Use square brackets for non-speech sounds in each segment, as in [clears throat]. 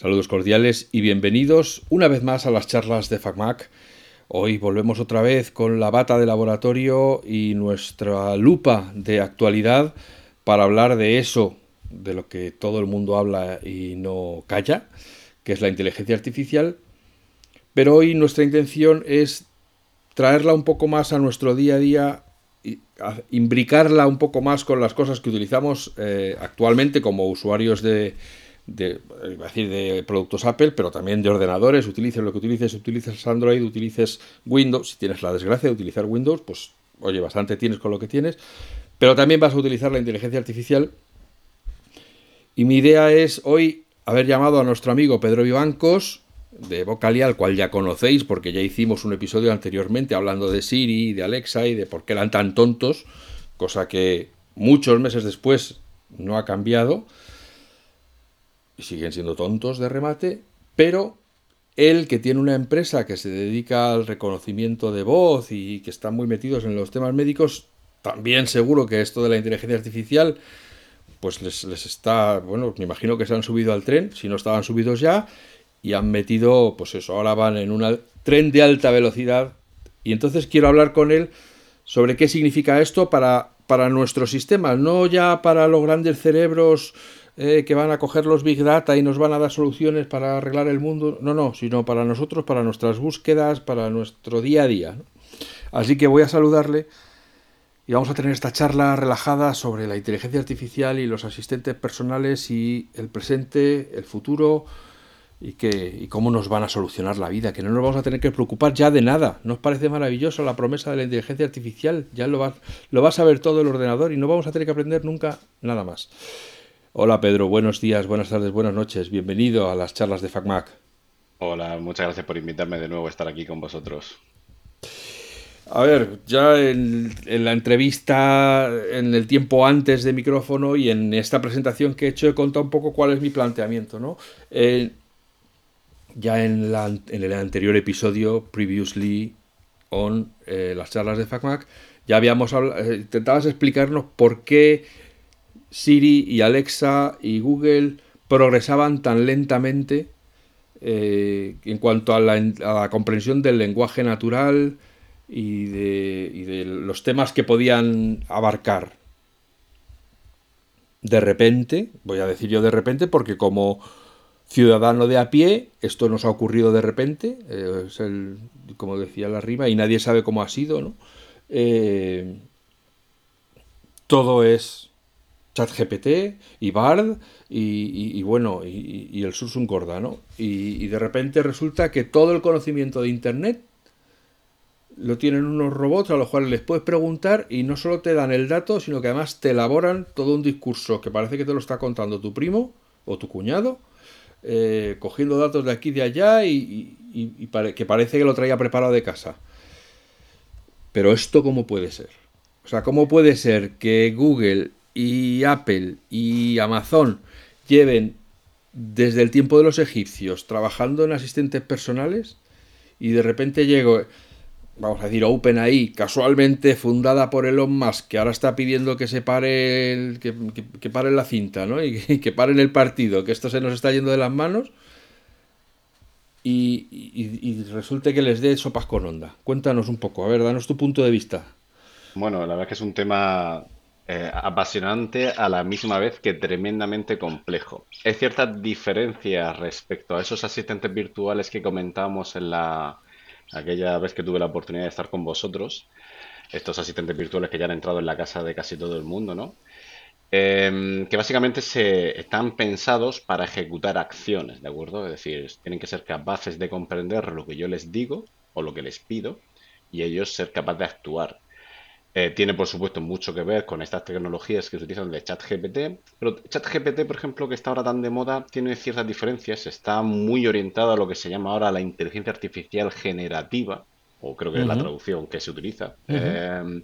Saludos cordiales y bienvenidos una vez más a las charlas de FacMac. Hoy volvemos otra vez con la bata de laboratorio y nuestra lupa de actualidad para hablar de eso, de lo que todo el mundo habla y no calla, que es la inteligencia artificial. Pero hoy nuestra intención es traerla un poco más a nuestro día a día, imbricarla un poco más con las cosas que utilizamos eh, actualmente como usuarios de, de, decir de productos Apple, pero también de ordenadores, utilices lo que utilices, utilices Android, utilices Windows, si tienes la desgracia de utilizar Windows, pues oye, bastante tienes con lo que tienes, pero también vas a utilizar la inteligencia artificial. Y mi idea es hoy haber llamado a nuestro amigo Pedro Vivancos de Vocalia, al cual ya conocéis porque ya hicimos un episodio anteriormente hablando de Siri, de Alexa y de por qué eran tan tontos, cosa que muchos meses después no ha cambiado siguen siendo tontos de remate, pero él que tiene una empresa que se dedica al reconocimiento de voz y que están muy metidos en los temas médicos, también seguro que esto de la inteligencia artificial pues les, está, bueno, me imagino que se han subido al tren, si no estaban subidos ya, y han metido, pues eso, ahora van en un tren de alta velocidad. Y entonces quiero hablar con él sobre qué significa esto para, para nuestros sistemas, no ya para los grandes cerebros eh, que van a coger los Big Data y nos van a dar soluciones para arreglar el mundo. No, no, sino para nosotros, para nuestras búsquedas, para nuestro día a día. Así que voy a saludarle y vamos a tener esta charla relajada sobre la inteligencia artificial y los asistentes personales y el presente, el futuro y, que, y cómo nos van a solucionar la vida, que no nos vamos a tener que preocupar ya de nada. ¿Nos parece maravilloso la promesa de la inteligencia artificial? Ya lo va, lo va a saber todo el ordenador y no vamos a tener que aprender nunca nada más. Hola Pedro, buenos días, buenas tardes, buenas noches. Bienvenido a las charlas de FacMac. Hola, muchas gracias por invitarme de nuevo a estar aquí con vosotros. A ver, ya en, la entrevista, en el tiempo antes de micrófono y en esta presentación que he hecho he contado un poco cuál es mi planteamiento, ¿no? Eh, ya en, el anterior episodio, previously on eh, las charlas de FacMac, ya habíamos hablado, eh, intentabas explicarnos por qué Siri y Alexa y Google progresaban tan lentamente eh, en cuanto a la, comprensión del lenguaje natural y de, los temas que podían abarcar. De repente, voy a decir yo de repente porque como ciudadano de a pie, esto nos ha ocurrido de repente, eh, es como decía la rima, y nadie sabe cómo ha sido, ¿no? Eh, todo es ChatGPT y Bard y, bueno, y, el Sursum Corda, ¿no? Y, de repente resulta que todo el conocimiento de Internet lo tienen unos robots a los cuales les puedes preguntar y no solo te dan el dato, sino que además te elaboran todo un discurso que parece que te lo está contando tu primo o tu cuñado, eh, cogiendo datos de aquí y de allá y, que parece que lo traía preparado de casa. Pero esto cómo puede ser? O sea, ¿cómo puede ser que Google y Apple y Amazon lleven desde el tiempo de los egipcios trabajando en asistentes personales y de repente llego, vamos a decir, OpenAI, casualmente fundada por Elon Musk, que ahora está pidiendo que se pare, el, que, que, la cinta, ¿no? [laughs] Y que, paren el partido, que esto se nos está yendo de las manos. Y, y, resulte que les dé sopas con onda. Cuéntanos un poco, a ver, danos tu punto de vista. Bueno, la verdad que es un tema eh, apasionante a la misma vez que tremendamente complejo. Hay ciertas diferencias respecto a esos asistentes virtuales que comentamos en la aquella vez que tuve la oportunidad de estar con vosotros, estos asistentes virtuales que ya han entrado en la casa de casi todo el mundo, ¿no? Em, que básicamente se están pensados para ejecutar acciones, ¿de acuerdo? Es decir, tienen que ser capaces de comprender lo que yo les digo o lo que les pido y ellos ser capaces de actuar. Eh, tiene, por supuesto, mucho que ver con estas tecnologías que se utilizan de ChatGPT, pero ChatGPT, por ejemplo, que está ahora tan de moda, tiene ciertas diferencias. Está muy orientado a lo que se llama ahora la inteligencia artificial generativa, o creo que es la traducción que se utiliza, eh,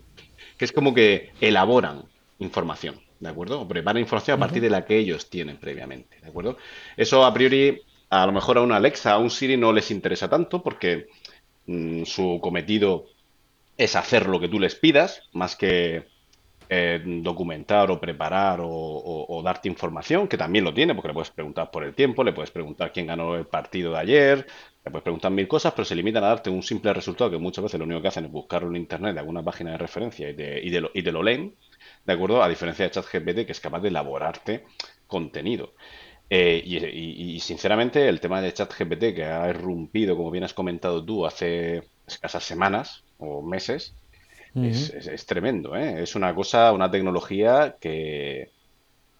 que es como que elaboran información, ¿de acuerdo? O preparan información a partir de la que ellos tienen previamente, ¿de acuerdo? Eso a priori, a lo mejor a una Alexa, a un Siri no les interesa tanto porque mm, su cometido es hacer lo que tú les pidas, más que eh, documentar o preparar o, darte información, que también lo tiene, porque le puedes preguntar por el tiempo, le puedes preguntar quién ganó el partido de ayer, le puedes preguntar mil cosas, pero se limitan a darte un simple resultado que muchas veces lo único que hacen es buscarlo en internet de alguna página de referencia y, de, y, de lo, y lo leen, ¿de acuerdo? A diferencia de ChatGPT, que es capaz de elaborarte contenido. Eh, y, sinceramente, el tema de ChatGPT, que ha irrumpido, como bien has comentado tú, hace escasas semanas o meses, es, tremendo, ¿eh? Es una cosa, una tecnología que,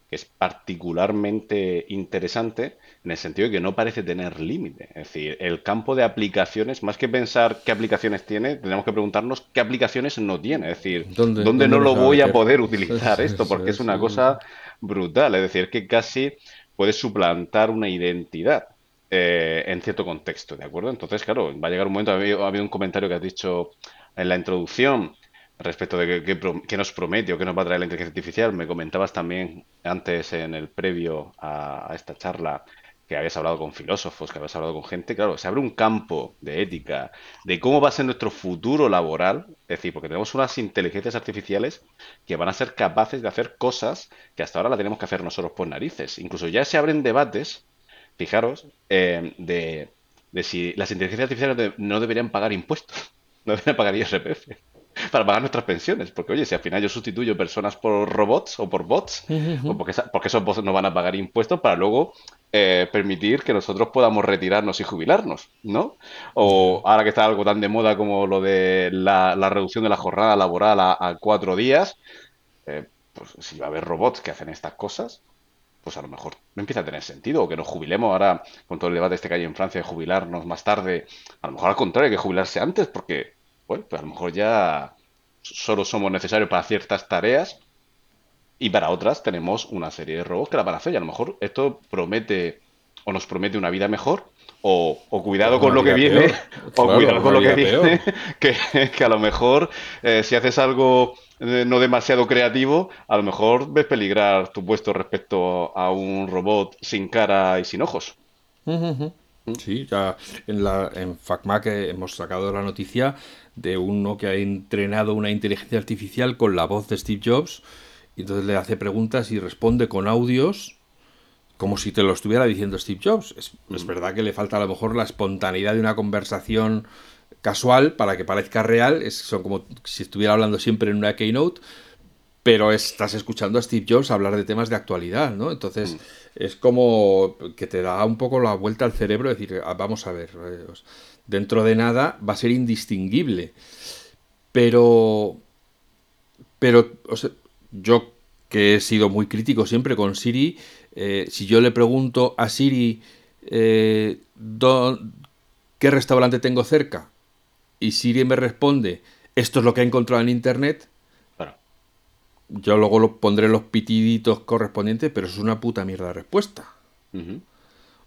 es particularmente interesante en el sentido de que no parece tener límite. Es decir, el campo de aplicaciones, más que pensar qué aplicaciones tiene, tenemos que preguntarnos qué aplicaciones no tiene. Es decir, ¿dónde, no lo voy a poder utilizar esto? Porque es una cosa brutal. Es decir, que casi puede suplantar una identidad. Eh, en cierto contexto, ¿de acuerdo? Entonces, claro, va a llegar un momento, ha habido un comentario que has dicho en la introducción, respecto de qué, nos promete o qué nos va a traer la inteligencia artificial. Me comentabas también antes en el previo a, esta charla que habías hablado con filósofos, que habías hablado con gente, claro, se abre un campo de ética, de cómo va a ser nuestro futuro laboral, es decir, porque tenemos unas inteligencias artificiales que van a ser capaces de hacer cosas que hasta ahora la tenemos que hacer nosotros por narices. Incluso ya se abren debates, fijaros, eh, de, de si las inteligencias artificiales no deberían pagar impuestos, [laughs] no deberían pagar IRPF. para pagar nuestras pensiones. Porque, oye, si al final yo sustituyo personas por robots o por bots, [laughs] o porque, porque, esos bots no van a pagar impuestos para luego eh, permitir que nosotros podamos retirarnos y jubilarnos, ¿no? O ahora que está algo tan de moda como lo de la, reducción de la jornada laboral a, cuatro días, eh, pues si va a haber robots que hacen estas cosas, pues a lo mejor no empieza a tener sentido, o que nos jubilemos ahora con todo el debate este que hay en Francia de jubilarnos más tarde, a lo mejor al contrario, hay que jubilarse antes, porque bueno, pues a lo mejor ya solo somos necesarios para ciertas tareas y para otras tenemos una serie de robots que la van a hacer. Y a lo mejor esto promete o nos promete una vida mejor o, cuidado con lo que viene, o cuidado con lo que viene, que, a lo mejor eh, si haces algo eh, no demasiado creativo, a lo mejor ves peligrar tu puesto respecto a un robot sin cara y sin ojos. Sí, ya en, la, en FacMac hemos sacado la noticia de uno que ha entrenado una inteligencia artificial con la voz de Steve Jobs y entonces le hace preguntas y responde con audios como si te lo estuviera diciendo Steve Jobs. Es, es mm. verdad que le falta a lo mejor la espontaneidad de una conversación casual para que parezca real, es, son como si estuviera hablando siempre en una keynote, pero estás escuchando a Steve Jobs hablar de temas de actualidad, ¿no? Entonces mm. es como que te da un poco la vuelta al cerebro, decir, ah, vamos a ver, eh, dentro de nada va a ser indistinguible. Pero, pero yo que he sido muy crítico siempre con Siri, eh, si yo le pregunto a Siri eh, qué restaurante tengo cerca y Siri me responde esto es lo que ha encontrado en internet, yo luego lo pondré los pitiditos correspondientes, pero es una puta mierda de respuesta.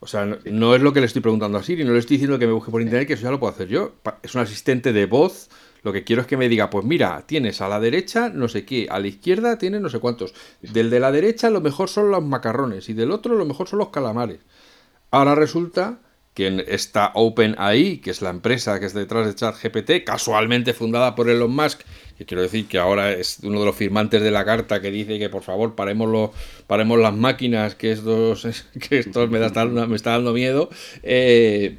O sea, no, es lo que le estoy preguntando a Siri, no le estoy diciendo que me busque por internet, que eso ya lo puedo hacer yo. Es un asistente de voz. Lo que quiero es que me diga, pues mira, tienes a la derecha no sé qué, a la izquierda tienes no sé cuántos. Del de la derecha lo mejor son los macarrones y del otro lo mejor son los calamares. Ahora resulta que está OpenAI, que es la empresa que es detrás de ChatGPT, casualmente fundada por Elon Musk, que quiero decir que ahora es uno de los firmantes de la carta que dice que por favor paremos, paremos las máquinas, que esto, [laughs] que esto me, está, me está dando miedo. Eh,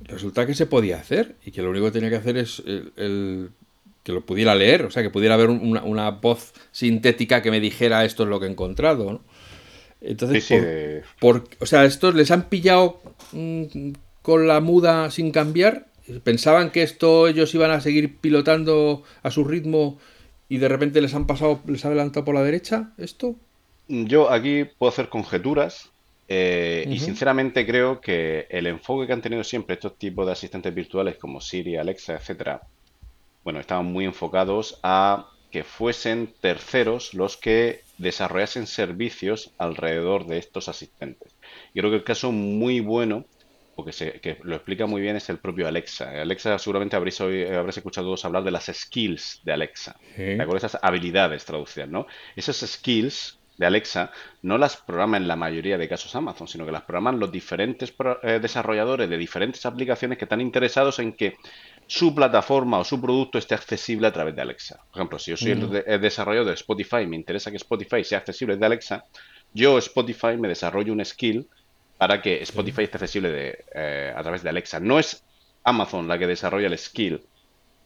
resulta que se podía hacer y que lo único que tenía que hacer es el, que lo pudiera leer, o sea, que pudiera haber una, una, voz sintética que me dijera esto es lo que he encontrado. ¿no? Entonces, por, o sea, estos les han pillado mm, con la muda sin cambiar. Pensaban que esto ellos iban a seguir pilotando a su ritmo y de repente les han pasado, les ha adelantado por la derecha esto. Yo aquí puedo hacer conjeturas eh, y sinceramente creo que el enfoque que han tenido siempre estos tipos de asistentes virtuales como Siri, Alexa, etcétera, bueno, estaban muy enfocados a que fuesen terceros los que desarrollasen servicios alrededor de estos asistentes. Yo creo que el caso muy bueno, porque se, que lo explica muy bien, es el propio Alexa. Alexa seguramente habréis, habréis escuchado todos hablar de las skills de Alexa, ¿de Esas habilidades traducidas, ¿no? Esas skills de Alexa no las programa en la mayoría de casos Amazon, sino que las programan los diferentes eh, desarrolladores de diferentes aplicaciones que están interesados en que su plataforma o su producto esté accesible a través de Alexa. Por ejemplo, si yo soy el, desarrollador de Spotify y me interesa que Spotify sea accesible desde Alexa, yo Spotify me desarrollo un skill para que Spotify esté accesible eh, a través de Alexa. No es Amazon la que desarrolla el skill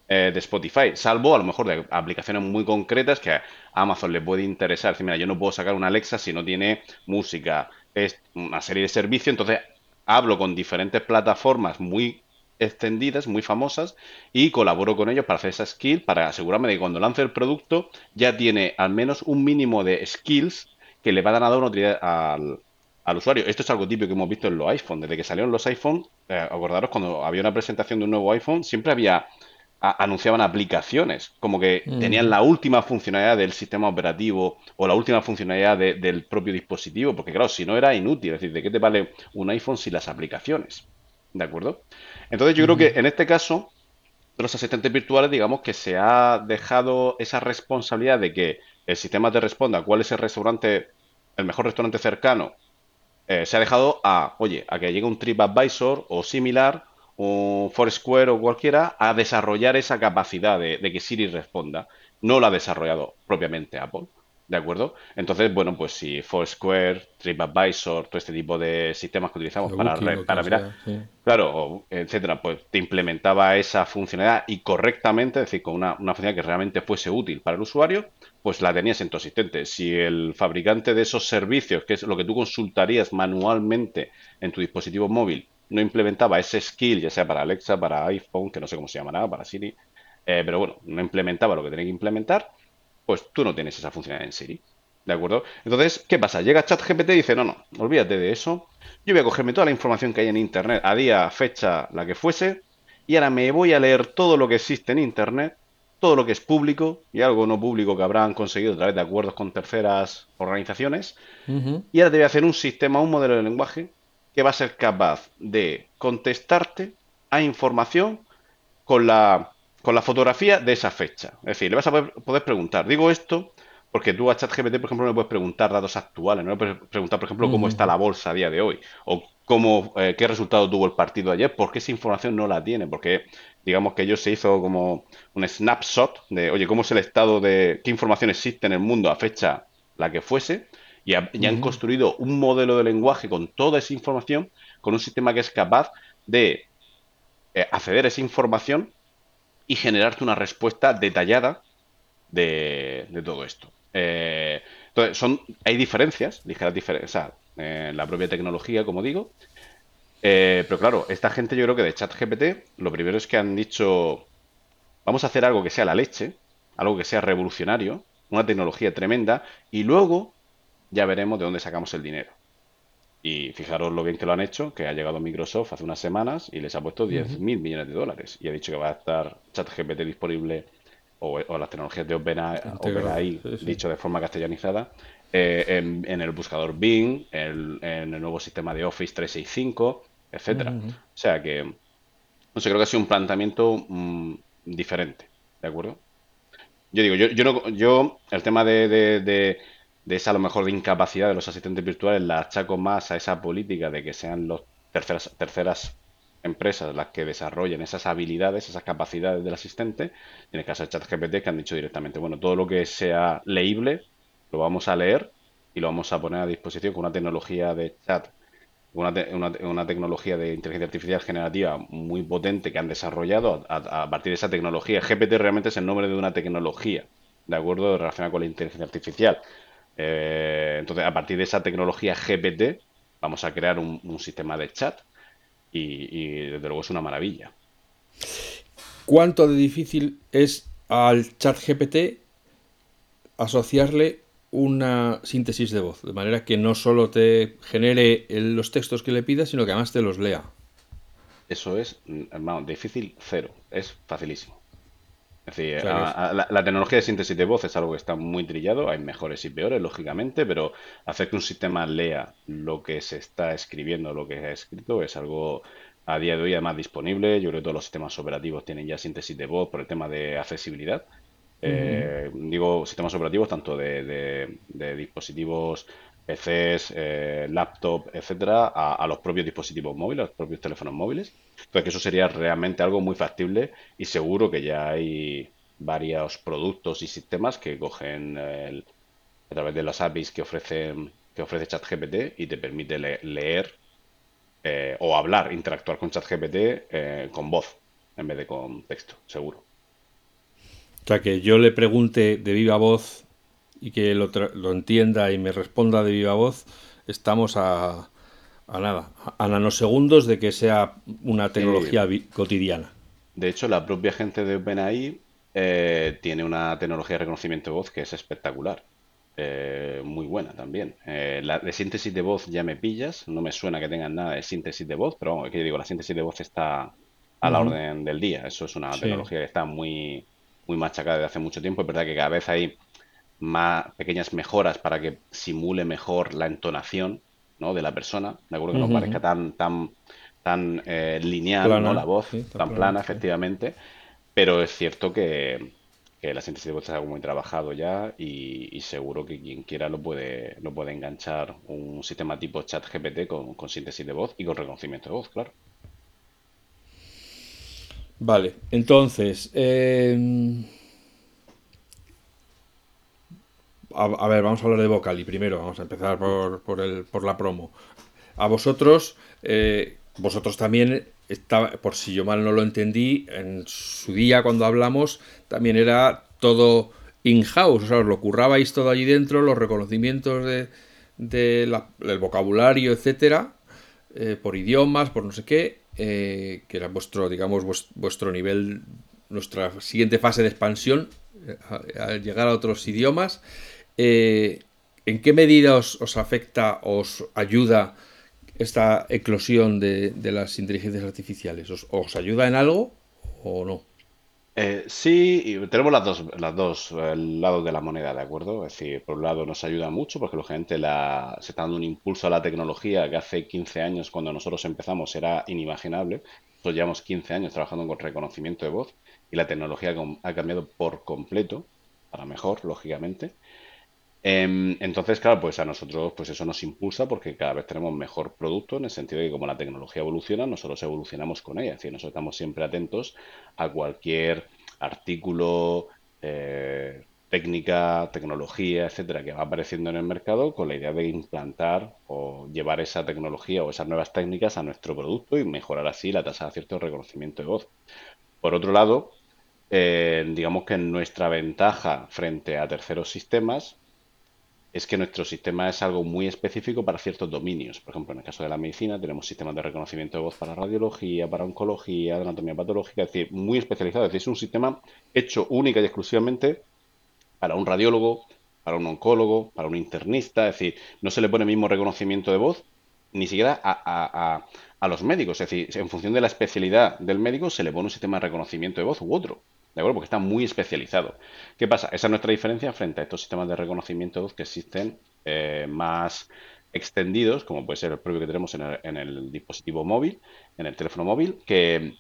eh, de Spotify, salvo a lo mejor de aplicaciones muy concretas que a Amazon le puede interesar. Decir, mira, yo no puedo sacar una Alexa si no tiene música, es una serie de servicios, entonces hablo con diferentes plataformas muy extendidas, muy famosas, y colaboro con ellos para hacer esa skill, para asegurarme de que cuando lance el producto ya tiene al menos un mínimo de skills que le va a dar una utilidad al, al usuario. Esto es algo típico que hemos visto en los iPhones. Desde que salieron los iPhones, eh, acordaros, cuando había una presentación de un nuevo iPhone, siempre había anunciaban aplicaciones, como que mm. tenían la última funcionalidad del sistema operativo o la última funcionalidad del propio dispositivo, porque claro, si no era inútil, es decir, ¿de qué te vale un iPhone sin las aplicaciones? ¿De acuerdo? Entonces yo creo que en este caso, de los asistentes virtuales, digamos que se ha dejado esa responsabilidad de que el sistema te responda cuál es el restaurante, el mejor restaurante cercano, eh, se ha dejado a, oye, a que llegue un TripAdvisor o similar, un Foursquare o cualquiera, a desarrollar esa capacidad de, de que Siri responda. No lo ha desarrollado propiamente Apple. ¿De acuerdo? Entonces, bueno, pues si Foursquare, TripAdvisor, todo este tipo de sistemas que utilizamos para, para mirar, claro, etcétera, pues te implementaba esa funcionalidad y correctamente, es decir, con una, una, funcionalidad que realmente fuese útil para el usuario, pues la tenías en tu asistente. Si el fabricante de esos servicios, que es lo que tú consultarías manualmente en tu dispositivo móvil, no implementaba ese skill, ya sea para Alexa, para iPhone, que no sé cómo se llamará, para Siri, eh, pero bueno, no implementaba lo que tenía que implementar, pues tú no tienes esa funcionalidad en Siri. ¿De acuerdo? Entonces, ¿qué pasa? Llega ChatGPT y dice, no, no, olvídate de eso. Yo voy a cogerme toda la información que hay en Internet, a día, fecha, la que fuese, y ahora me voy a leer todo lo que existe en Internet, todo lo que es público y algo no público que habrán conseguido a través de acuerdos con terceras organizaciones. Y ahora te voy a hacer un sistema, un modelo de lenguaje que va a ser capaz de contestarte a información con la con la fotografía de esa fecha. Es decir, le vas a poder, preguntar. Digo esto porque tú a ChatGPT, por ejemplo, no le puedes preguntar datos actuales, no le puedes preguntar, por ejemplo, cómo está la bolsa a día de hoy o cómo, eh, qué resultado tuvo el partido ayer, porque esa información no la tiene, porque digamos que ellos se hizo como un snapshot de, oye, cómo es el estado de, qué información existe en el mundo a fecha la que fuese, y, han construido un modelo de lenguaje con toda esa información, con un sistema que es capaz de eh, acceder a esa información y generarte una respuesta detallada de, todo esto. Eh, entonces, son, hay diferencias, ligeras diferencias, en la propia tecnología, como digo. Eh, pero claro, esta gente yo creo que de ChatGPT, lo primero es que han dicho, vamos a hacer algo que sea la leche, algo que sea revolucionario, una tecnología tremenda, y luego ya veremos de dónde sacamos el dinero. Y fijaros lo bien que lo han hecho, que ha llegado Microsoft hace unas semanas y les ha puesto 10.000 mil millones de dólares. Y ha dicho que va a estar ChatGPT disponible o, las tecnologías de OpenAI, dicho de forma castellanizada, eh, en, el buscador Bing, en el nuevo sistema de Office 365, etcétera. O sea que, no sé, creo que ha sido un planteamiento mm, diferente, ¿de acuerdo? Yo digo, yo, yo, no, yo el tema de de esa a lo mejor de incapacidad de los asistentes virtuales la achaco más a esa política de que sean las terceras, terceras empresas las que desarrollen esas habilidades, esas capacidades del asistente. En el caso de ChatGPT que han dicho directamente, bueno, todo lo que sea leíble lo vamos a leer y lo vamos a poner a disposición con una tecnología de chat, una, una, tecnología de inteligencia artificial generativa muy potente que han desarrollado a, a, partir de esa tecnología. GPT realmente es el nombre de una tecnología, ¿de acuerdo? Relacionada con la inteligencia artificial. Eh, entonces, a partir de esa tecnología GPT, vamos a crear un, sistema de chat y, desde luego es una maravilla. ¿Cuánto de difícil es al chat GPT asociarle una síntesis de voz? De manera que no solo te genere los textos que le pidas, sino que además te los lea. Eso es, hermano, difícil cero, es facilísimo. Es decir, la, tecnología de síntesis de voz es algo que está muy trillado, hay mejores y peores, lógicamente, pero hacer que un sistema lea lo que se está escribiendo, lo que se ha escrito, es algo a día de hoy además disponible. Yo creo que todos los sistemas operativos tienen ya síntesis de voz por el tema de accesibilidad. Eh, digo sistemas operativos tanto de, dispositivos PCs, eh, laptop, etcétera, a, los propios dispositivos móviles, a los propios teléfonos móviles. Entonces, eso sería realmente algo muy factible y seguro que ya hay varios productos y sistemas que cogen a través de las APIs que ofrece, que ofrece ChatGPT y te permite leer eh, o hablar, interactuar con ChatGPT eh, con voz en vez de con texto, seguro. O sea, que yo le pregunte de viva voz y que lo, lo entienda y me responda de viva voz, estamos a, a nada, a nanosegundos de que sea una tecnología cotidiana. De hecho, la propia gente de OpenAI eh, tiene una tecnología de reconocimiento de voz que es espectacular. Eh, muy buena también. Eh, la de síntesis de voz ya me pillas, no me suena que tengan nada de síntesis de voz, pero que digo, la síntesis de voz está a la orden del día. Eso es una tecnología que está muy, muy machacada desde hace mucho tiempo. Es verdad que cada vez hay más pequeñas mejoras para que simule mejor la entonación ¿no? de la persona, de acuerdo que no parezca tan, tan, tan lineal ¿no? la voz, tan, plana, efectivamente. Pero es cierto que, la síntesis de voz es algo muy trabajado ya y, seguro que quien quiera lo puede, lo puede enganchar un sistema tipo chat GPT con, con síntesis de voz y con reconocimiento de voz, claro. Vale, entonces, em, a, ver, vamos a hablar de Vocali primero, vamos a empezar por, por, el, por la promo. A vosotros, eh, vosotros también por si yo mal no lo entendí, en su día cuando hablamos también era todo in-house, o sea, os lo currabais todo allí dentro, los reconocimientos de, del vocabulario, etcétera, eh, por idiomas, por no sé qué, eh, que era vuestro, digamos, vuestro nivel, nuestra siguiente fase de expansión, al llegar a otros idiomas. ¿En qué medida os, os afecta, os ayuda? esta eclosión de, las inteligencias artificiales? ¿Os, ayuda en algo o no? Eh, sí, tenemos las dos, las dos lados de la moneda, ¿de acuerdo? Es decir, por un lado nos ayuda mucho porque lógicamente la, se está dando un impulso a la tecnología que hace 15 años cuando nosotros empezamos era inimaginable. Nosotros llevamos 15 años trabajando con reconocimiento de voz y la tecnología ha cambiado por completo, para mejor, lógicamente. Em, entonces, claro, pues a nosotros pues eso nos impulsa porque cada vez tenemos mejor producto en el sentido de que como la tecnología evoluciona, nosotros evolucionamos con ella. Es decir, nosotros estamos siempre atentos a cualquier artículo, eh, técnica, tecnología, etcétera, que va apareciendo en el mercado con la idea de implantar o llevar esa tecnología o esas nuevas técnicas a nuestro producto y mejorar así la tasa de acierto de reconocimiento de voz. Por otro lado, eh, digamos que nuestra ventaja frente a terceros sistemas es que nuestro sistema es algo muy específico para ciertos dominios. Por ejemplo, en el caso de la medicina tenemos sistemas de reconocimiento de voz para radiología, para oncología, de anatomía patológica, es decir, muy especializado. Es decir, es un sistema hecho única y exclusivamente para un radiólogo, para un oncólogo, para un internista. Es decir, no se le pone el mismo reconocimiento de voz ni siquiera a, a los médicos. Es decir, en función de la especialidad del médico se le pone un sistema de reconocimiento de voz u otro. ¿De acuerdo? Porque está muy especializado. ¿Qué pasa? Esa es nuestra diferencia frente a estos sistemas de reconocimiento que existen eh, más extendidos, como puede ser el propio que tenemos en el, dispositivo móvil, en el teléfono móvil, que,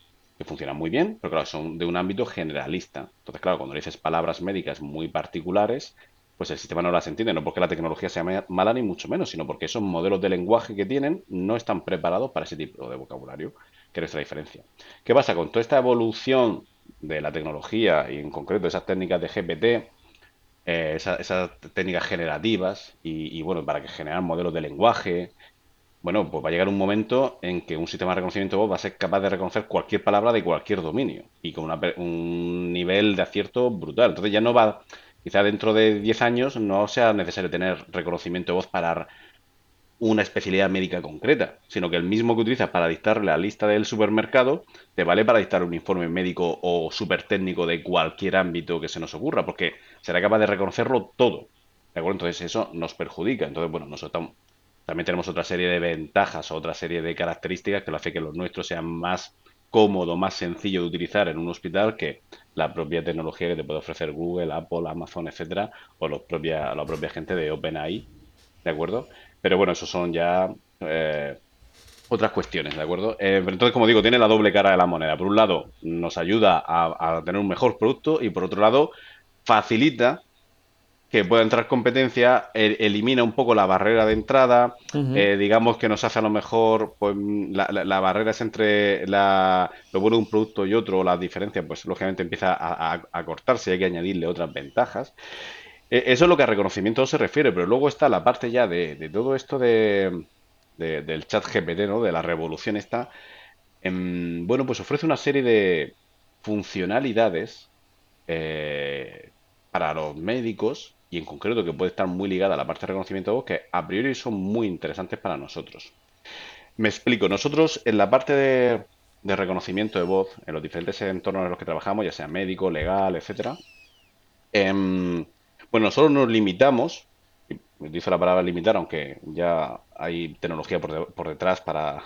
funcionan muy bien, pero claro, son de un ámbito generalista. Entonces, claro, cuando dices palabras médicas muy particulares, pues el sistema no las entiende, no porque la tecnología sea mala ni mucho menos, sino porque esos modelos de lenguaje que tienen no están preparados para ese tipo de vocabulario, que es nuestra diferencia. ¿Qué pasa? Con toda esta evolución de la tecnología y en concreto esas técnicas de GPT, eh, esas, técnicas generativas y, bueno, para que generar modelos de lenguaje, bueno, pues va a llegar un momento en que un sistema de reconocimiento de voz va a ser capaz de reconocer cualquier palabra de cualquier dominio y con un nivel de acierto brutal. Entonces ya no va, quizá dentro de 10 años no sea necesario tener reconocimiento de voz para una especialidad médica concreta, sino que el mismo que utilizas para dictarle la lista del supermercado te vale para dictar un informe médico o súper técnico de cualquier ámbito que se nos ocurra, porque será capaz de reconocerlo todo. ¿De acuerdo? Entonces eso nos perjudica. Entonces, bueno, nosotros también tenemos otra serie de ventajas, otra serie de características que lo hace que los nuestros sean más cómodo, más sencillo de utilizar en un hospital que la propia tecnología que te puede ofrecer Google, Apple, Amazon, etcétera, o los propia, la propia gente de OpenAI, ¿de acuerdo? Pero bueno, eso son ya eh, otras cuestiones, ¿de acuerdo? Eh, entonces, como digo, tiene la doble cara de la moneda. Por un lado, nos ayuda a, tener un mejor producto y por otro lado, facilita que pueda entrar competencia, elimina un poco la barrera de entrada, eh, digamos que nos hace a lo mejor, pues la, barrera es entre la, lo bueno de un producto y otro, la diferencia, pues lógicamente empieza a, cortarse y hay que añadirle otras ventajas. E, eso es lo que a reconocimiento se refiere, pero luego está la parte ya de, todo esto de, del chat GPT, ¿no? De la revolución esta. Em, bueno, pues ofrece una serie de funcionalidades eh, para los médicos y en concreto que puede estar muy ligada a la parte de reconocimiento de voz que a priori son muy interesantes para nosotros. Me explico, nosotros en la parte de, reconocimiento de voz, en los diferentes entornos en los que trabajamos, ya sea médico, legal, etcétera, em, bueno, nosotros nos limitamos, utilizo la palabra limitar, aunque ya hay tecnología por, detrás para...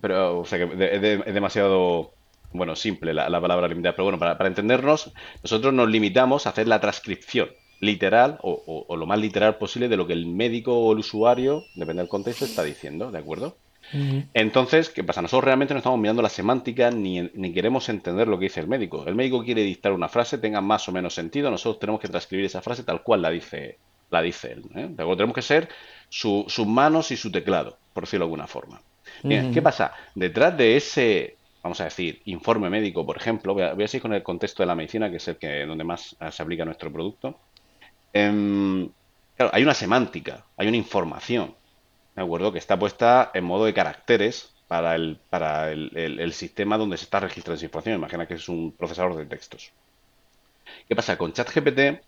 Pero, o sea, que es, demasiado bueno, simple la, palabra limitar, pero bueno, para, para, entendernos, nosotros nos limitamos a hacer la transcripción literal o, lo más literal posible de lo que el médico o el usuario, depende del contexto, está diciendo, ¿de acuerdo? Entonces, ¿qué pasa? Nosotros realmente no estamos mirando la semántica ni, ni, queremos entender lo que dice el médico. El médico quiere dictar una frase, tenga más o menos sentido, nosotros tenemos que transcribir esa frase tal cual la dice, la dice él. ¿eh? Tenemos que ser sus manos y su teclado, por decirlo de alguna forma. ¿qué pasa? Detrás de ese, vamos a decir, informe médico, por ejemplo, voy a, voy a seguir con el contexto de la medicina, que es el que donde más se aplica nuestro producto. Em, claro, hay una semántica, hay una información, ¿de acuerdo? Que está puesta en modo de caracteres para el, para el, sistema donde se está registrando esa información. Imagina que es un procesador de textos. ¿Qué pasa? Con ChatGPT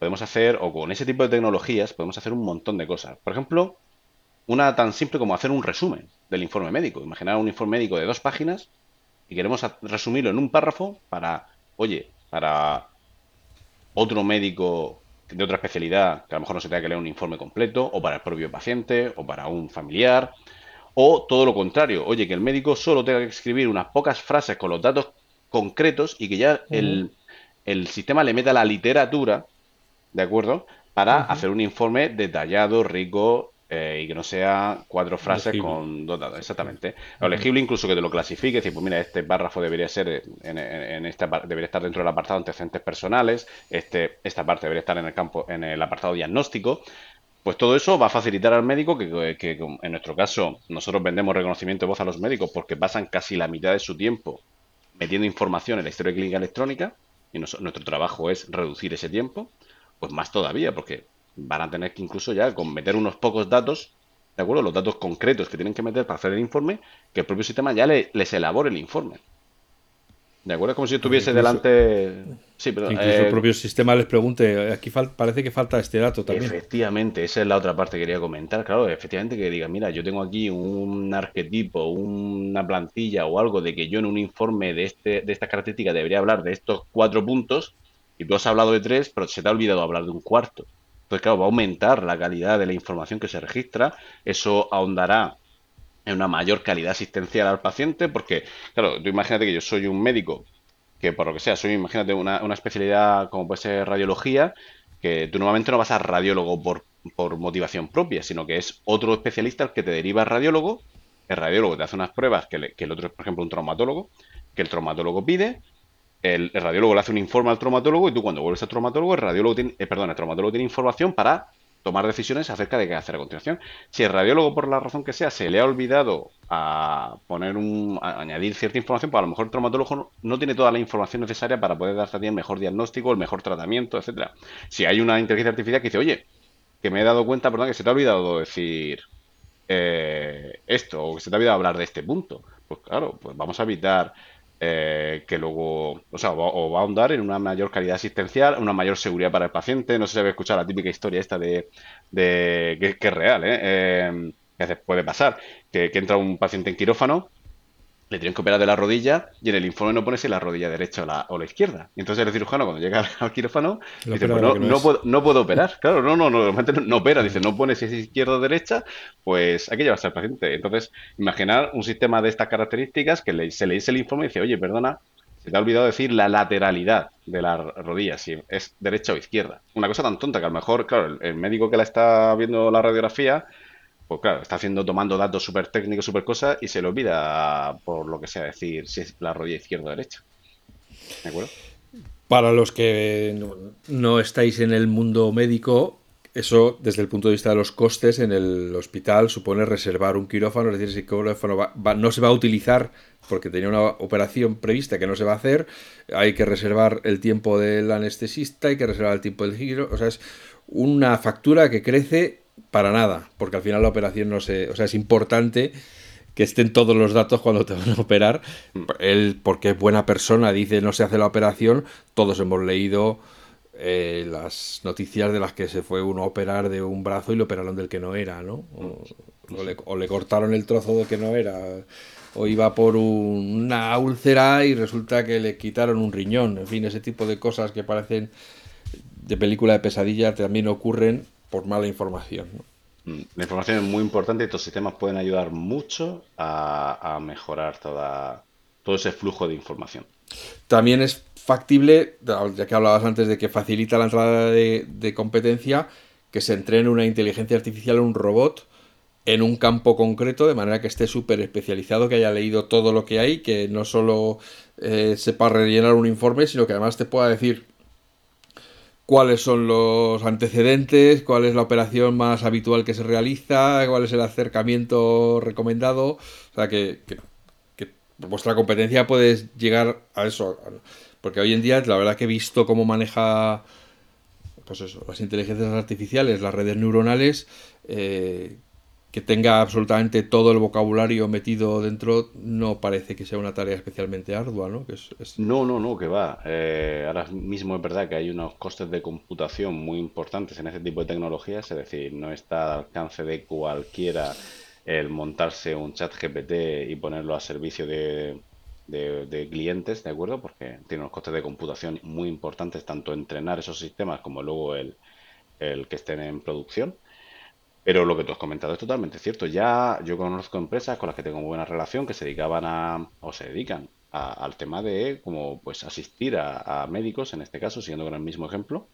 podemos hacer, o con ese tipo de tecnologías, podemos hacer un montón de cosas. Por ejemplo, una tan simple como hacer un resumen del informe médico. Imaginar un informe médico de dos páginas y queremos resumirlo en un párrafo para, oye, para otro médico de otra especialidad, que a lo mejor no se tenga que leer un informe completo, o para el propio paciente, o para un familiar, o todo lo contrario, oye, que el médico solo tenga que escribir unas pocas frases con los datos concretos y que ya el, sistema le meta la literatura, ¿de acuerdo? Para hacer un informe detallado, rico, eh, y que no sea cuatro frases con dos datos, exactamente. Lo legible incluso que te lo clasifique, decir, pues mira, este párrafo debería ser en, en esta debería estar dentro del apartado antecedentes personales, este, esta parte debería estar en el campo, en el apartado diagnóstico. Pues todo eso va a facilitar al médico que, que, en nuestro caso nosotros vendemos reconocimiento de voz a los médicos porque pasan casi la mitad de su tiempo metiendo información en la historia clínica electrónica y nuestro trabajo es reducir ese tiempo, pues más todavía, porque van a tener que incluso ya con meter unos pocos datos, ¿de acuerdo? Los datos concretos que tienen que meter para hacer el informe, que el propio sistema ya les elabore el informe. ¿De acuerdo? Como si estuviese delante. Sí, pero. Incluso el eh, propio sistema les pregunte, aquí parece que falta este dato también. Efectivamente, esa es la otra parte que quería comentar. Claro, efectivamente que diga, mira, yo tengo aquí un arquetipo, una plantilla o algo de que yo en un informe de, este, de esta característica debería hablar de estos cuatro puntos y tú has hablado de tres, pero se te ha olvidado hablar de un cuarto. Pues claro, va a aumentar la calidad de la información que se registra, eso ahondará en una mayor calidad asistencial al paciente, porque, claro, tú imagínate que yo soy un médico, que por lo que sea, soy, imagínate, una, una especialidad como puede ser radiología, que tú normalmente no vas a radiólogo por, por motivación propia, sino que es otro especialista el que te deriva al radiólogo, el radiólogo te hace unas pruebas que, que el otro es, por ejemplo, un traumatólogo, que el traumatólogo pide, el, radiólogo le hace un informe al traumatólogo y tú cuando vuelves al traumatólogo, el radiólogo tiene, eh, perdón, el traumatólogo tiene información para tomar decisiones acerca de qué hacer a continuación. Si el radiólogo, por la razón que sea, se le ha olvidado a poner un, añadir cierta información, pues a lo mejor el traumatólogo no, tiene toda la información necesaria para poder darte el mejor diagnóstico, el mejor tratamiento, etcétera. Si hay una inteligencia artificial que dice, oye, que me he dado cuenta, perdón, que se te ha olvidado decir eh, esto, o que se te ha olvidado hablar de este punto, pues claro, pues vamos a evitar eh, que luego, o sea, o va a ahondar en una mayor calidad asistencial, una mayor seguridad para el paciente. No sé si habéis escuchado la típica historia esta de, de que, es real, ¿eh? eh que puede pasar, que, entra un paciente en quirófano le tienen que operar de la rodilla y en el informe no pone si la rodilla derecha o la, o la izquierda. Y entonces el cirujano cuando llega [laughs] al quirófano dice, pues no, no, puedo, no, puedo, operar. Claro, no, no, normalmente no, opera. Dice, no pone si es izquierda o derecha, pues hay que llevarse al paciente. Entonces, imaginar un sistema de estas características que le, se le dice el informe y dice, oye, perdona, se te ha olvidado decir la lateralidad de la rodilla, si es derecha o izquierda. Una cosa tan tonta que a lo mejor, claro, el médico que la está viendo la radiografía pues claro, está haciendo, tomando datos súper técnicos, súper cosas, y se le olvida, por lo que sea, decir si es la rodilla izquierda o derecha. ¿De acuerdo? Para los que no, estáis en el mundo médico, eso desde el punto de vista de los costes en el hospital supone reservar un quirófano, es decir, si el quirófano no se va a utilizar porque tenía una operación prevista que no se va a hacer, hay que reservar el tiempo del anestesista, hay que reservar el tiempo del giro, o sea, es una factura que crece para nada, porque al final la operación no se, o sea, es importante que estén todos los datos cuando te van a operar. Él, porque es buena persona, dice no se hace la operación, todos hemos leído eh, las noticias de las que se fue uno a operar de un brazo y lo operaron del que no era, ¿no? O, le, o le, cortaron el trozo de que no era. O iba por una úlcera y resulta que le quitaron un riñón. En fin, ese tipo de cosas que parecen de película de pesadilla también ocurren por mala información. ¿no? Mm, la información es muy importante y estos sistemas pueden ayudar mucho a, mejorar toda, todo ese flujo de información. También es factible, ya que hablabas antes de que facilita la entrada de, competencia, que se entrene una inteligencia artificial, un robot, en un campo concreto, de manera que esté súper especializado, que haya leído todo lo que hay, que no solo eh, sepa rellenar un informe, sino que además te pueda decir cuáles son los antecedentes, cuál es la operación más habitual que se realiza, cuál es el acercamiento recomendado. O sea, que, vuestra competencia puede llegar a eso. Porque hoy en día, la verdad que he visto cómo maneja pues eso, las inteligencias artificiales, las redes neuronales, eh, que tenga absolutamente todo el vocabulario metido dentro no parece que sea una tarea especialmente ardua, ¿no? Que es, No, no, no, que va. Eh, ahora mismo es verdad que hay unos costes de computación muy importantes en este tipo de tecnologías, es decir, no está al alcance de cualquiera el montarse un chat GPT y ponerlo a servicio de, de, clientes, ¿de acuerdo? Porque tiene unos costes de computación muy importantes, tanto entrenar esos sistemas como luego el, el que estén en producción. Pero lo que tú has comentado es totalmente cierto. Ya yo conozco empresas con las que tengo buena relación que se dedicaban a, o se dedican al tema de como pues asistir a, médicos, en este caso, siguiendo con el mismo ejemplo,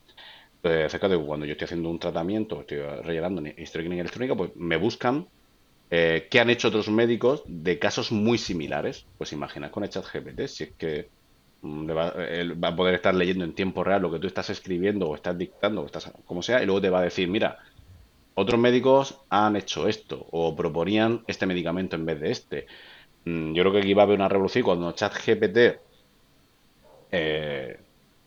eh, acerca de cuando yo estoy haciendo un tratamiento, estoy rellenando historia clínica electrónica, pues me buscan eh, qué han hecho otros médicos de casos muy similares. Pues imagina con el chat GPT, si es que mm, va, va, a poder estar leyendo en tiempo real lo que tú estás escribiendo o estás dictando o estás como sea, y luego te va a decir, mira, otros médicos han hecho esto o proponían este medicamento en vez de este. Mm, yo creo que aquí va a haber una revolución cuando ChatGPT eh,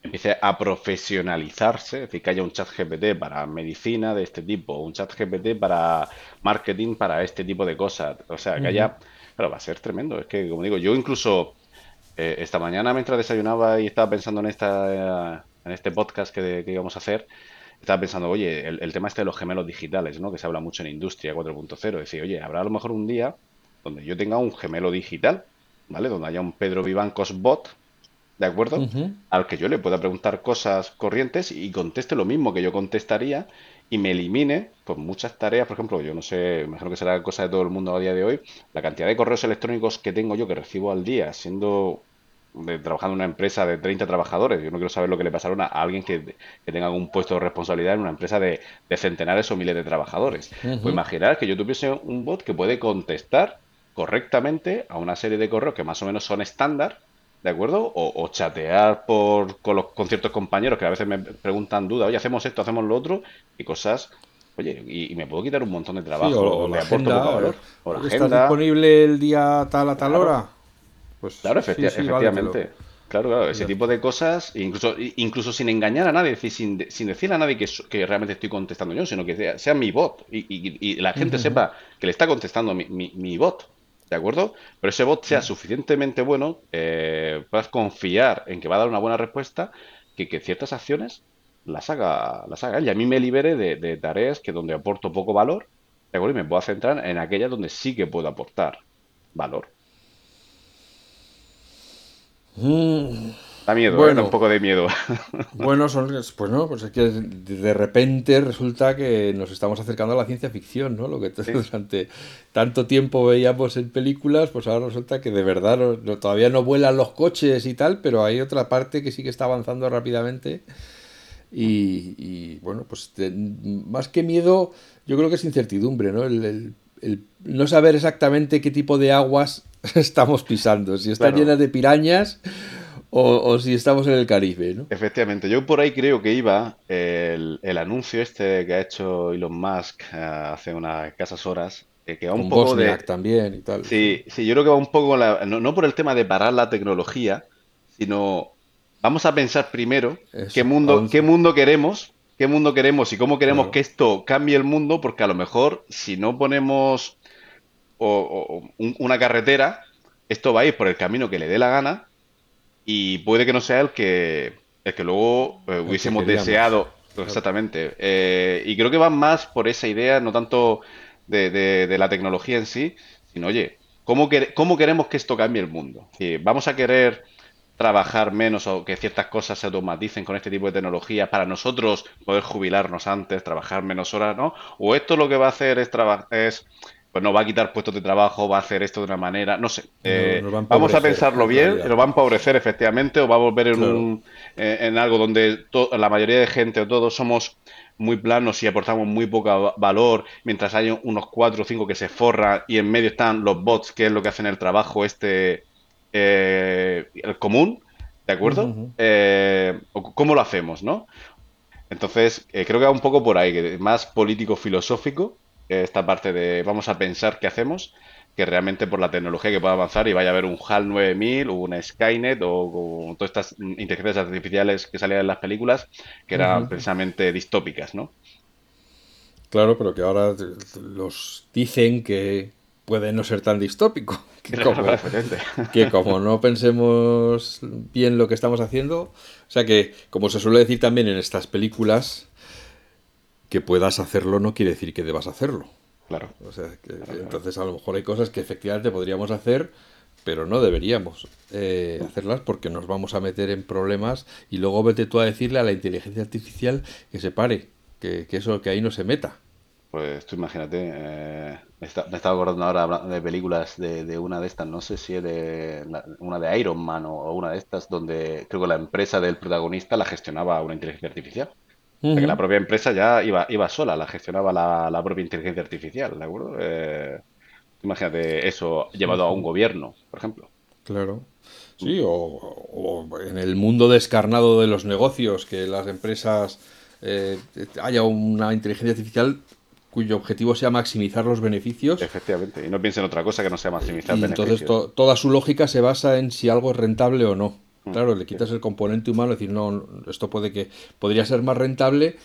empiece a profesionalizarse, es decir, que haya un ChatGPT para medicina de este tipo, un ChatGPT para marketing para este tipo de cosas. O sea, que haya... Pero va a ser tremendo. Es que, como digo, yo incluso eh, esta mañana mientras desayunaba y estaba pensando en, esta, en este podcast que, que íbamos a hacer, estaba pensando, oye, el, tema este de los gemelos digitales, ¿no? Que se habla mucho en industria 4.0. Decir, oye, habrá a lo mejor un día donde yo tenga un gemelo digital, ¿vale? Donde haya un Pedro Vivancos bot, ¿de acuerdo? Al que yo le pueda preguntar cosas corrientes y conteste lo mismo que yo contestaría y me elimine pues muchas tareas, por ejemplo, yo no sé, imagino que será cosa de todo el mundo a día de hoy, la cantidad de correos electrónicos que tengo yo que recibo al día, siendo de, trabajando en una empresa de 30 trabajadores. Yo no quiero saber lo que le pasaron a, alguien que, tenga algún puesto de responsabilidad en una empresa de, centenares o miles de trabajadores. Pues imaginar que yo tuviese un bot que puede contestar correctamente a una serie de correos que más o menos son estándar, ¿de acuerdo? O, chatear por, con, los, con ciertos compañeros que a veces me preguntan dudas, oye, hacemos esto, hacemos lo otro, y cosas Oye, y, me puedo quitar un montón de trabajo o, me aporto poco valor. O la agenda. disponible el día tal a tal hora? Pues claro, efectivamente. Claro, claro, ese tipo de cosas, incluso, incluso sin engañar a nadie, sin, sin decirle a nadie que, que, realmente estoy contestando yo, sino que sea, mi bot y, la gente sepa que le está contestando mi, mi, bot, ¿de acuerdo? Pero ese bot sea suficientemente bueno, eh, puedas confiar en que va a dar una buena respuesta, que, que ciertas acciones las haga, las haga él y a mí me libere de, de tareas que donde aporto poco valor, ¿de acuerdo? Y me puedo centrar en aquellas donde sí que puedo aportar valor. Mm. Da miedo, ¿eh? da un poco de miedo. [laughs] Bueno, son, pues no, pues es que de repente resulta que nos estamos acercando a la ciencia ficción, ¿no? Lo que durante tanto tiempo veíamos en películas, pues ahora resulta que de verdad todavía no vuelan los coches y tal, pero hay otra parte que sí que está avanzando rápidamente. Y, bueno, pues más que miedo, yo creo que es incertidumbre, ¿no? El, no saber exactamente qué tipo de aguas [laughs] estamos pisando, si están llenas de pirañas o, si estamos en el Caribe, ¿no? Efectivamente, yo por ahí creo que iba el, anuncio este que ha hecho Elon Musk eh, hace unas escasas horas, eh, que va un poco de... también y tal. Sí, sí, yo creo que va un poco, no, por el tema de parar la tecnología, sino vamos a pensar primero qué mundo, qué mundo queremos, qué mundo queremos y cómo queremos que esto cambie el mundo, porque a lo mejor si no ponemos una carretera, esto va a ir por el camino que le dé la gana y puede que no sea el que, el que luego eh, hubiésemos deseado. Exactamente. Eh, y creo que va más por esa idea, no tanto de, la tecnología en sí, sino, oye, ¿cómo, ¿cómo queremos que esto cambie el mundo? ¿Vamos a querer trabajar menos o que ciertas cosas se automaticen con este tipo de tecnología para nosotros poder jubilarnos antes, trabajar menos horas, ¿no? O esto lo que va a hacer es, es pues no va a quitar puestos de trabajo, va a hacer esto de una manera, no sé. Eh, vamos a pensarlo bien, lo va a empobrecer efectivamente o va a volver en, un, eh, en algo donde la mayoría de gente o todos somos muy planos y aportamos muy poco valor, mientras hay unos cuatro o cinco que se forran y en medio están los bots, que es lo que hacen el trabajo este, eh, el común, ¿de acuerdo? ¿Cómo lo hacemos, no? Entonces, creo que va un poco por ahí, más político-filosófico esta parte de vamos a pensar qué hacemos, que realmente por la tecnología que pueda avanzar y vaya a haber un HAL 9000 o una Skynet o, todas estas inteligencias artificiales que salían en las películas que eran precisamente distópicas, ¿no? Claro, pero que ahora los dicen que puede no ser tan distópico. [laughs] Que como, [laughs] que como no pensemos bien lo que estamos haciendo, o sea que, como se suele decir también en estas películas, que puedas hacerlo no quiere decir que debas hacerlo. Claro. O sea, que, entonces a lo mejor hay cosas que efectivamente podríamos hacer, pero no deberíamos eh, hacerlas porque nos vamos a meter en problemas y luego vete tú a decirle a la inteligencia artificial que se pare, que, que eso que ahí no se meta. Pues tú imagínate, eh, me, estaba acordando ahora de películas de, una de estas, no sé si es de una de Iron Man o, o, una de estas, donde creo que la empresa del protagonista la gestionaba una inteligencia artificial que la propia empresa ya iba, iba sola, la gestionaba la, propia inteligencia artificial, ¿de acuerdo? Eh, imagínate eso llevado a un gobierno, por ejemplo. Claro. Sí, o, en el mundo descarnado de los negocios, que las empresas eh, haya una inteligencia artificial cuyo objetivo sea maximizar los beneficios. Efectivamente, y no piensen otra cosa que no sea maximizar y beneficios. Entonces toda su lógica se basa en si algo es rentable o no. Mm. Claro, le quitas el componente humano, decir, no, esto puede que podría ser más rentable,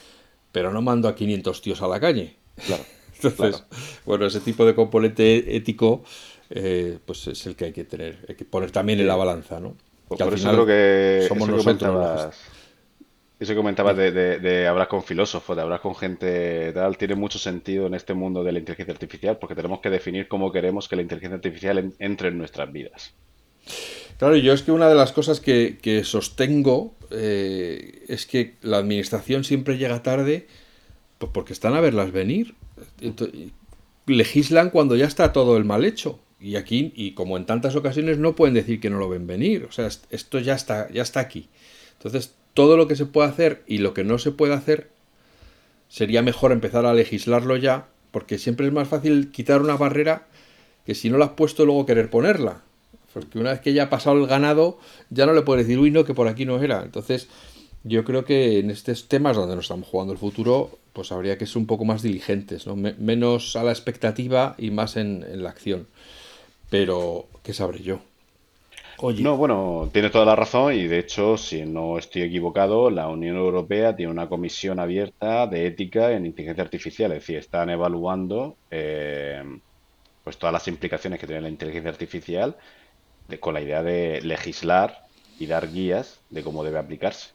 pero no mando a 500 tíos a la calle. Claro. [laughs] Entonces, bueno, ese tipo de componente ético, eh, pues es el que hay que tener, hay que poner también en la balanza, ¿no? Pues por eso creo que somos eso nosotros. eso que comentabas de, de, hablar con filósofos, de hablar con gente tal, tiene mucho sentido en este mundo de la inteligencia artificial, porque tenemos que definir cómo queremos que la inteligencia artificial entre en nuestras vidas. Claro, yo es que una de las cosas que, sostengo eh, es que la administración siempre llega tarde pues porque están a verlas venir. legislan cuando ya está todo el mal hecho. Y aquí, y como en tantas ocasiones, no pueden decir que no lo ven venir. O sea, esto ya está, ya está aquí. Entonces, todo lo que se puede hacer y lo que no se puede hacer, sería mejor empezar a legislarlo ya, porque siempre es más fácil quitar una barrera que si no la has puesto luego querer ponerla. Porque una vez que ya ha pasado el ganado, ya no le puede decir, uy, no, que por aquí no era. Entonces, yo creo que en estos temas donde nos estamos jugando el futuro, pues habría que ser un poco más diligentes, ¿no? menos a la expectativa y más en, la acción. Pero, ¿qué sabré yo? Oye. No, bueno, tiene toda la razón y de hecho, si no estoy equivocado, la Unión Europea tiene una comisión abierta de ética en inteligencia artificial, es decir, están evaluando eh, pues todas las implicaciones que tiene la inteligencia artificial con la idea de legislar y dar guías de cómo debe aplicarse.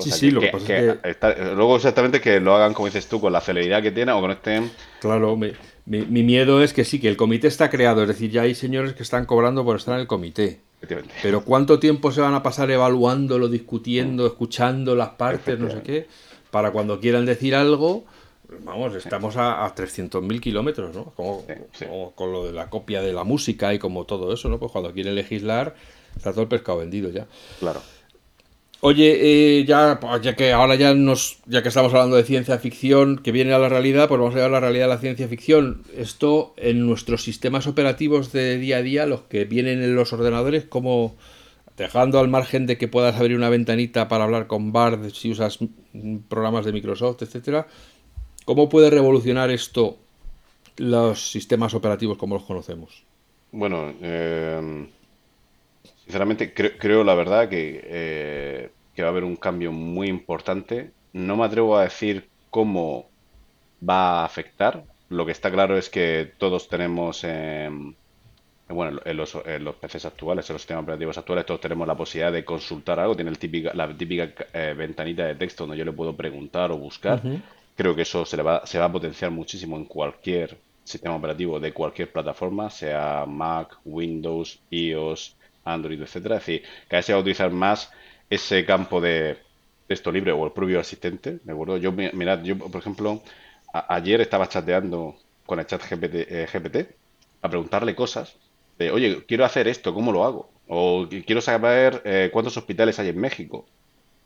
Sí, sí, lo que, pasa es que... luego exactamente que lo hagan, como dices tú, con la celeridad que tiene o con estén... Claro, mi, mi, miedo es que sí, que el comité está creado, es decir, ya hay señores que están cobrando por estar en el comité. Pero ¿cuánto tiempo se van a pasar evaluándolo, discutiendo, escuchando las partes, no sé qué, para cuando quieran decir algo Vamos, estamos a, a 300.000 kilómetros, ¿no? Como, con lo de la copia de la música y como todo eso, ¿no? Pues cuando quieren legislar, está todo el pescado vendido ya. Claro. Oye, eh, ya, pues, ya que ahora ya nos, ya que estamos hablando de ciencia ficción que viene a la realidad, pues vamos a ver la realidad de la ciencia ficción. Esto en nuestros sistemas operativos de día a día, los que vienen en los ordenadores, ¿cómo, dejando al margen de que puedas abrir una ventanita para hablar con Bard si usas programas de Microsoft, etcétera, ¿cómo puede revolucionar esto los sistemas operativos como los conocemos? Bueno, eh, sinceramente creo, la verdad que, eh, que va a haber un cambio muy importante. No me atrevo a decir cómo va a afectar. Lo que está claro es que todos tenemos, bueno, en los, PCs actuales, en los sistemas operativos actuales, todos tenemos la posibilidad de consultar algo. Tiene el típica, la típica eh, ventanita de texto donde yo le puedo preguntar o buscar. Creo que eso se, le va, se va a potenciar muchísimo en cualquier sistema operativo de cualquier plataforma, sea Mac, Windows, iOS, Android, etcétera. Es decir, cada vez se va a utilizar más ese campo de texto libre o el propio asistente, ¿de acuerdo? Yo, mirad, yo, por ejemplo, ayer estaba chateando con el chat GPT, eh, a preguntarle cosas de, oye, quiero hacer esto, ¿cómo lo hago? O quiero saber eh, cuántos hospitales hay en México.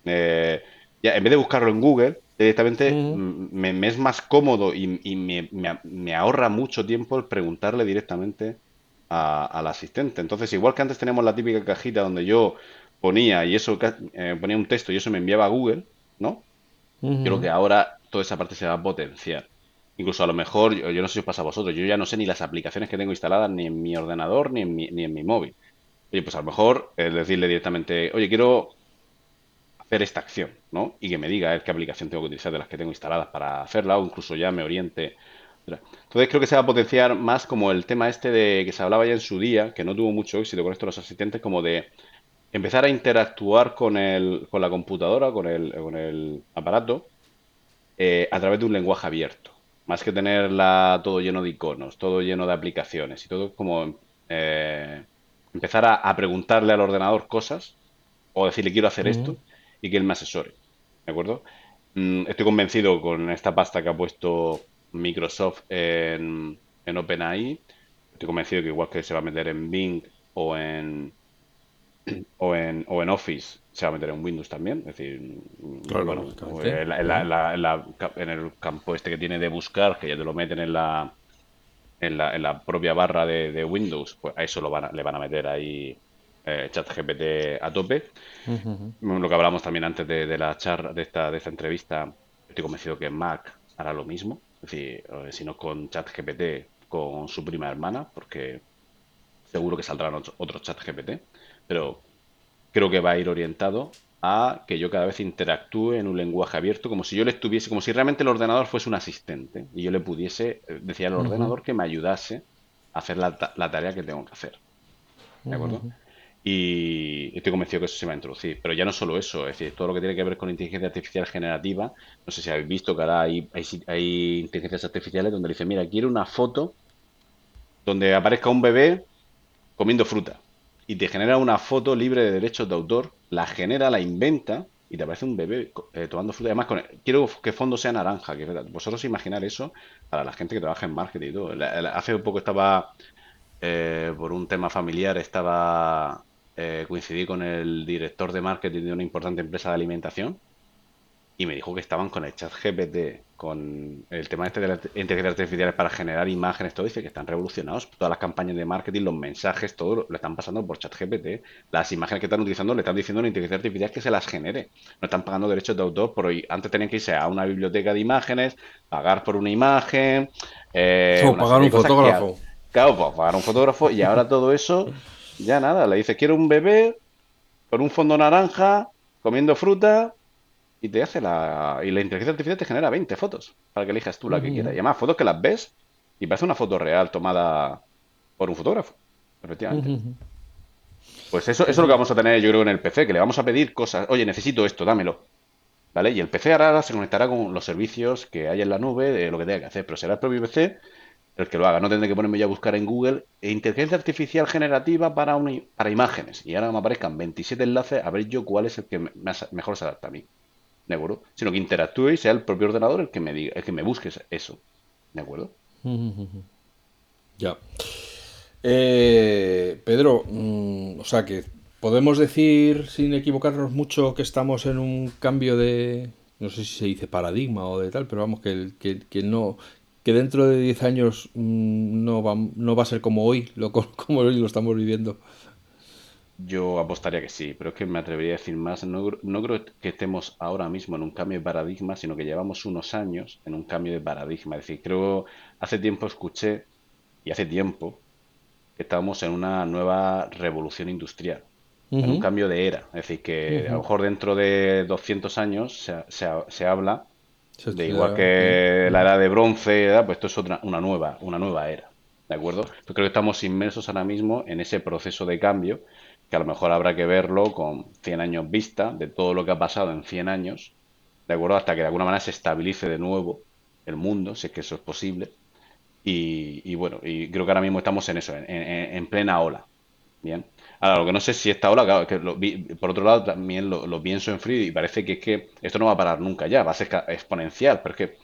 Eh, en vez de buscarlo en Google, directamente me, es más cómodo y, me, ahorra mucho tiempo el preguntarle directamente al asistente. Entonces, igual que antes tenemos la típica cajita donde yo ponía y eso ponía un texto y eso me enviaba a Google, ¿no? Creo que ahora toda esa parte se va a potenciar. Incluso a lo mejor, yo, no sé si os pasa a vosotros, yo ya no sé ni las aplicaciones que tengo instaladas ni en mi ordenador ni en mi, ni en mi móvil. Oye, pues a lo mejor es decirle directamente, oye, quiero hacer esta acción, ¿no? Y que me diga qué aplicación tengo que utilizar de las que tengo instaladas para hacerla o incluso ya me oriente. Entonces creo que se va a potenciar más como el tema este de que se hablaba ya en su día, que no tuvo mucho éxito con esto los asistentes, como de empezar a interactuar con, el, con la computadora, con el, con el aparato, eh, a través de un lenguaje abierto. Más que tenerla todo lleno de iconos, todo lleno de aplicaciones y todo como eh, empezar a, preguntarle al ordenador cosas o decirle quiero hacer esto y que él me asesore. ¿De acuerdo? Mm, estoy convencido con esta pasta que ha puesto Microsoft en, en OpenAI. Estoy convencido que igual que se va a meter en Bing o en, [clears throat] o en, o en Office se va a meter en Windows también. Es decir, en, el campo este que tiene de buscar, que ya te lo meten en la, en la, en la propia barra de, Windows, pues a eso lo van le van a meter ahí eh, ChatGPT a tope. Lo que hablamos también antes de, la charla, de esta, de esta entrevista, estoy convencido que Mac hará lo mismo. Es decir, eh, si no con ChatGPT, con su prima hermana, porque seguro que saldrán otros ChatGPT pero creo que va a ir orientado a que yo cada vez interactúe en un lenguaje abierto, como si yo le estuviese, como si realmente el ordenador fuese un asistente y yo le pudiese eh, decir al ordenador que me ayudase a hacer la, tarea que tengo que hacer. ¿De acuerdo? Y estoy convencido que eso se va a introducir. Pero ya no solo eso, es decir, todo lo que tiene que ver con inteligencia artificial generativa. No sé si habéis visto que ahora hay, hay inteligencias artificiales donde dice, mira, quiero una foto donde aparezca un bebé comiendo fruta y te genera una foto libre de derechos de autor, la genera, la inventa y te aparece un bebé eh, tomando fruta. Además, quiero que fondo sea naranja. Que, vosotros imaginar eso para la gente que trabaja en marketing y todo. hace un poco estaba, eh, por un tema familiar, estaba eh, coincidí con el director de marketing de una importante empresa de alimentación y me dijo que estaban con el chat GPT, con el tema este de la inteligencia artificial para generar imágenes, todo, dice que están revolucionados. Todas las campañas de marketing, los mensajes, todo lo están pasando por chat GPT. Las imágenes que están utilizando le están diciendo a la inteligencia artificial que se las genere. No están pagando derechos de autor por hoy. Antes tenían que irse a una biblioteca de imágenes, pagar por una imagen. Eh, pagar un fotógrafo. claro, pues, pagar un fotógrafo y ahora todo eso, [laughs] ya nada. Le dice, quiero un bebé con un fondo naranja, comiendo fruta y te hace la. Y la inteligencia artificial te genera 20 fotos para que elijas tú la que quieras. Y además, fotos que las ves y parece una foto real tomada por un fotógrafo. Efectivamente. Pues eso, eso es lo que vamos a tener, yo creo, en el PC, que le vamos a pedir cosas. Oye, necesito esto, dámelo. ¿Vale? Y el PC ahora se conectará con los servicios que hay en la nube de lo que tenga que hacer, pero será el propio PC el que lo haga. No tendré que ponerme ya a buscar en Google e inteligencia artificial generativa para, para imágenes. Y ahora me aparezcan 27 enlaces a ver yo cuál es el que mejor se adapta a mí. ¿de acuerdo? Sino que interactúe y sea el propio ordenador el que me diga, el que me busque eso, ¿de acuerdo? [laughs] Ya. Eh, Pedro, mm, o sea que podemos decir, sin equivocarnos mucho, que estamos en un cambio de, no sé si se dice paradigma o de tal, pero vamos, que, que, que no, que dentro de 10 años mm, no, va, no va a ser como hoy, lo, [laughs] como hoy lo estamos viviendo. Yo apostaría que sí, pero es que me atrevería a decir más. No, no creo que estemos ahora mismo en un cambio de paradigma, sino que llevamos unos años en un cambio de paradigma. Es decir, creo, hace tiempo escuché, y hace tiempo, que estábamos en una nueva revolución industrial, en un cambio de era. Es decir, que a lo mejor dentro de 200 años se, se- se habla Se de igual que la Ujú, era de bronce. Pues esto es otra, una nueva, una nueva era, ¿de acuerdo? Yo creo que estamos inmersos ahora mismo en ese proceso de cambio, que a lo mejor habrá que verlo con 100 años vista de todo lo que ha pasado en 100 años, ¿de acuerdo? Hasta que de alguna manera se estabilice de nuevo el mundo, si es que eso es posible. Y, y bueno, y creo que ahora mismo estamos en eso, en, en- en plena ola. Bien. Ahora, lo que no sé si esta ola, claro, que lo vi- por otro lado también lo, lo pienso en frío y parece que es que esto no va a parar nunca ya, va a ser exponencial, pero es que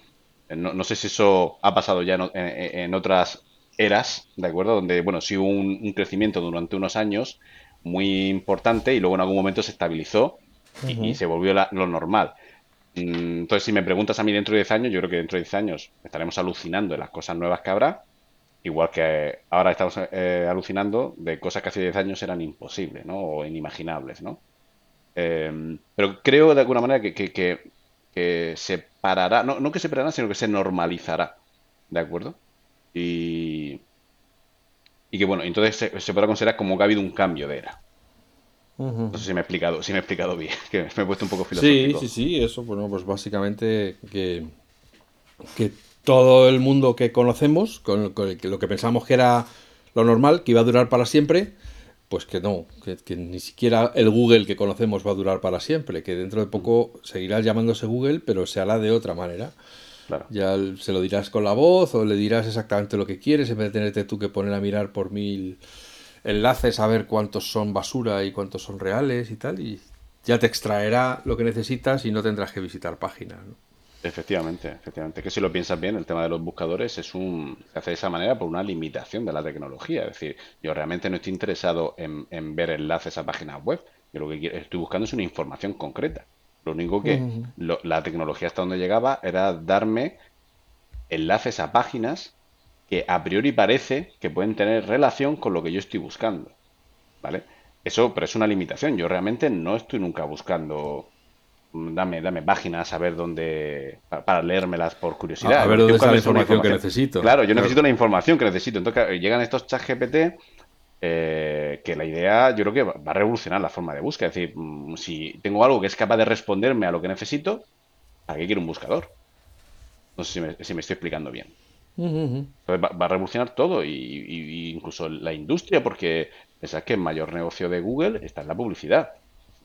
eh, no, no sé si eso ha pasado ya en, otras eras, ¿de acuerdo? Donde, bueno, sí hubo un, un crecimiento durante unos años muy importante y luego en algún momento se estabilizó y, se volvió la- lo normal. Mm, Entonces, si me preguntas a mí dentro de 10 años, yo creo que dentro de 10 años estaremos alucinando de las cosas nuevas que habrá Igual que ahora estamos eh, alucinando de cosas que hace 10 años eran imposibles, ¿no? O inimaginables, ¿no? Eh, pero creo de alguna manera que, que, que, que se parará, no, no que se parará, sino que se normalizará, ¿de acuerdo? Y, y que bueno, entonces se, se podrá considerar como que ha habido un cambio de era. No sé si me he explicado, si me he explicado bien, [laughs] que me he puesto un poco Sí, sí, filosófico. sí, eso, bueno, pues básicamente que, que todo el mundo que conocemos, con, lo que pensamos que era lo normal, que iba a durar para siempre, pues que no, que, que ni siquiera el Google que conocemos va a durar para siempre, que dentro de poco seguirá llamándose Google, pero se hará de otra manera. Claro, Ya se lo dirás con la voz o le dirás exactamente lo que quieres en vez de tenerte tú que poner a mirar por mil enlaces a ver cuántos son basura y cuántos son reales y tal, y ya te extraerá lo que necesitas y no tendrás que visitar páginas, ¿no? Efectivamente, efectivamente. Que si lo piensas bien, el tema de los buscadores es un, se hace de esa manera por una limitación de la tecnología. Es decir, yo realmente no estoy interesado en, en ver enlaces a páginas web. Yo lo que quiero- estoy buscando es una información concreta. Lo único que lo- la tecnología hasta donde llegaba era darme enlaces a páginas que a priori parece que pueden tener relación con lo que yo estoy buscando. ¿Vale? Eso, pero es una limitación. Yo realmente no estoy nunca buscando dame, dame páginas a ver dónde, pa- para leérmelas por A, a curiosidad. Lo ver dónde está la información que necesito. Claro, yo necesito la información que necesito. Entonces, llegan estos chats GPT, eh, que la idea yo creo que va a revolucionar la forma de búsqueda. Es decir, mm, si tengo algo que es capaz de responderme a lo que necesito, ¿para qué quiero un buscador? No sé si me, si me estoy explicando bien. Entonces va, va a revolucionar todo, y, incluso la industria, porque pensad que el mayor negocio de Google está en la publicidad.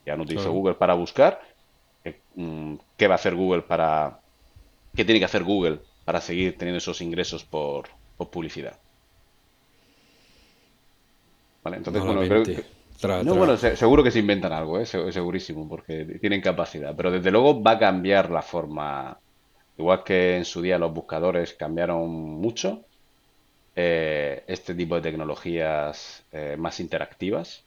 Ya no utilizo Claro. Google para buscar. Mm, ¿Qué va a hacer Google para... ¿Qué tiene que hacer Google para seguir teniendo esos ingresos por, por publicidad? ¿Vale? Entonces, bueno, creo que... Tra, No, bueno, seguro que se inventan algo, ¿eh? Se- Segurísimo, porque tienen capacidad. Pero desde luego va a cambiar la forma. Igual que en su día los buscadores cambiaron mucho, eh, este tipo de tecnologías eh, más interactivas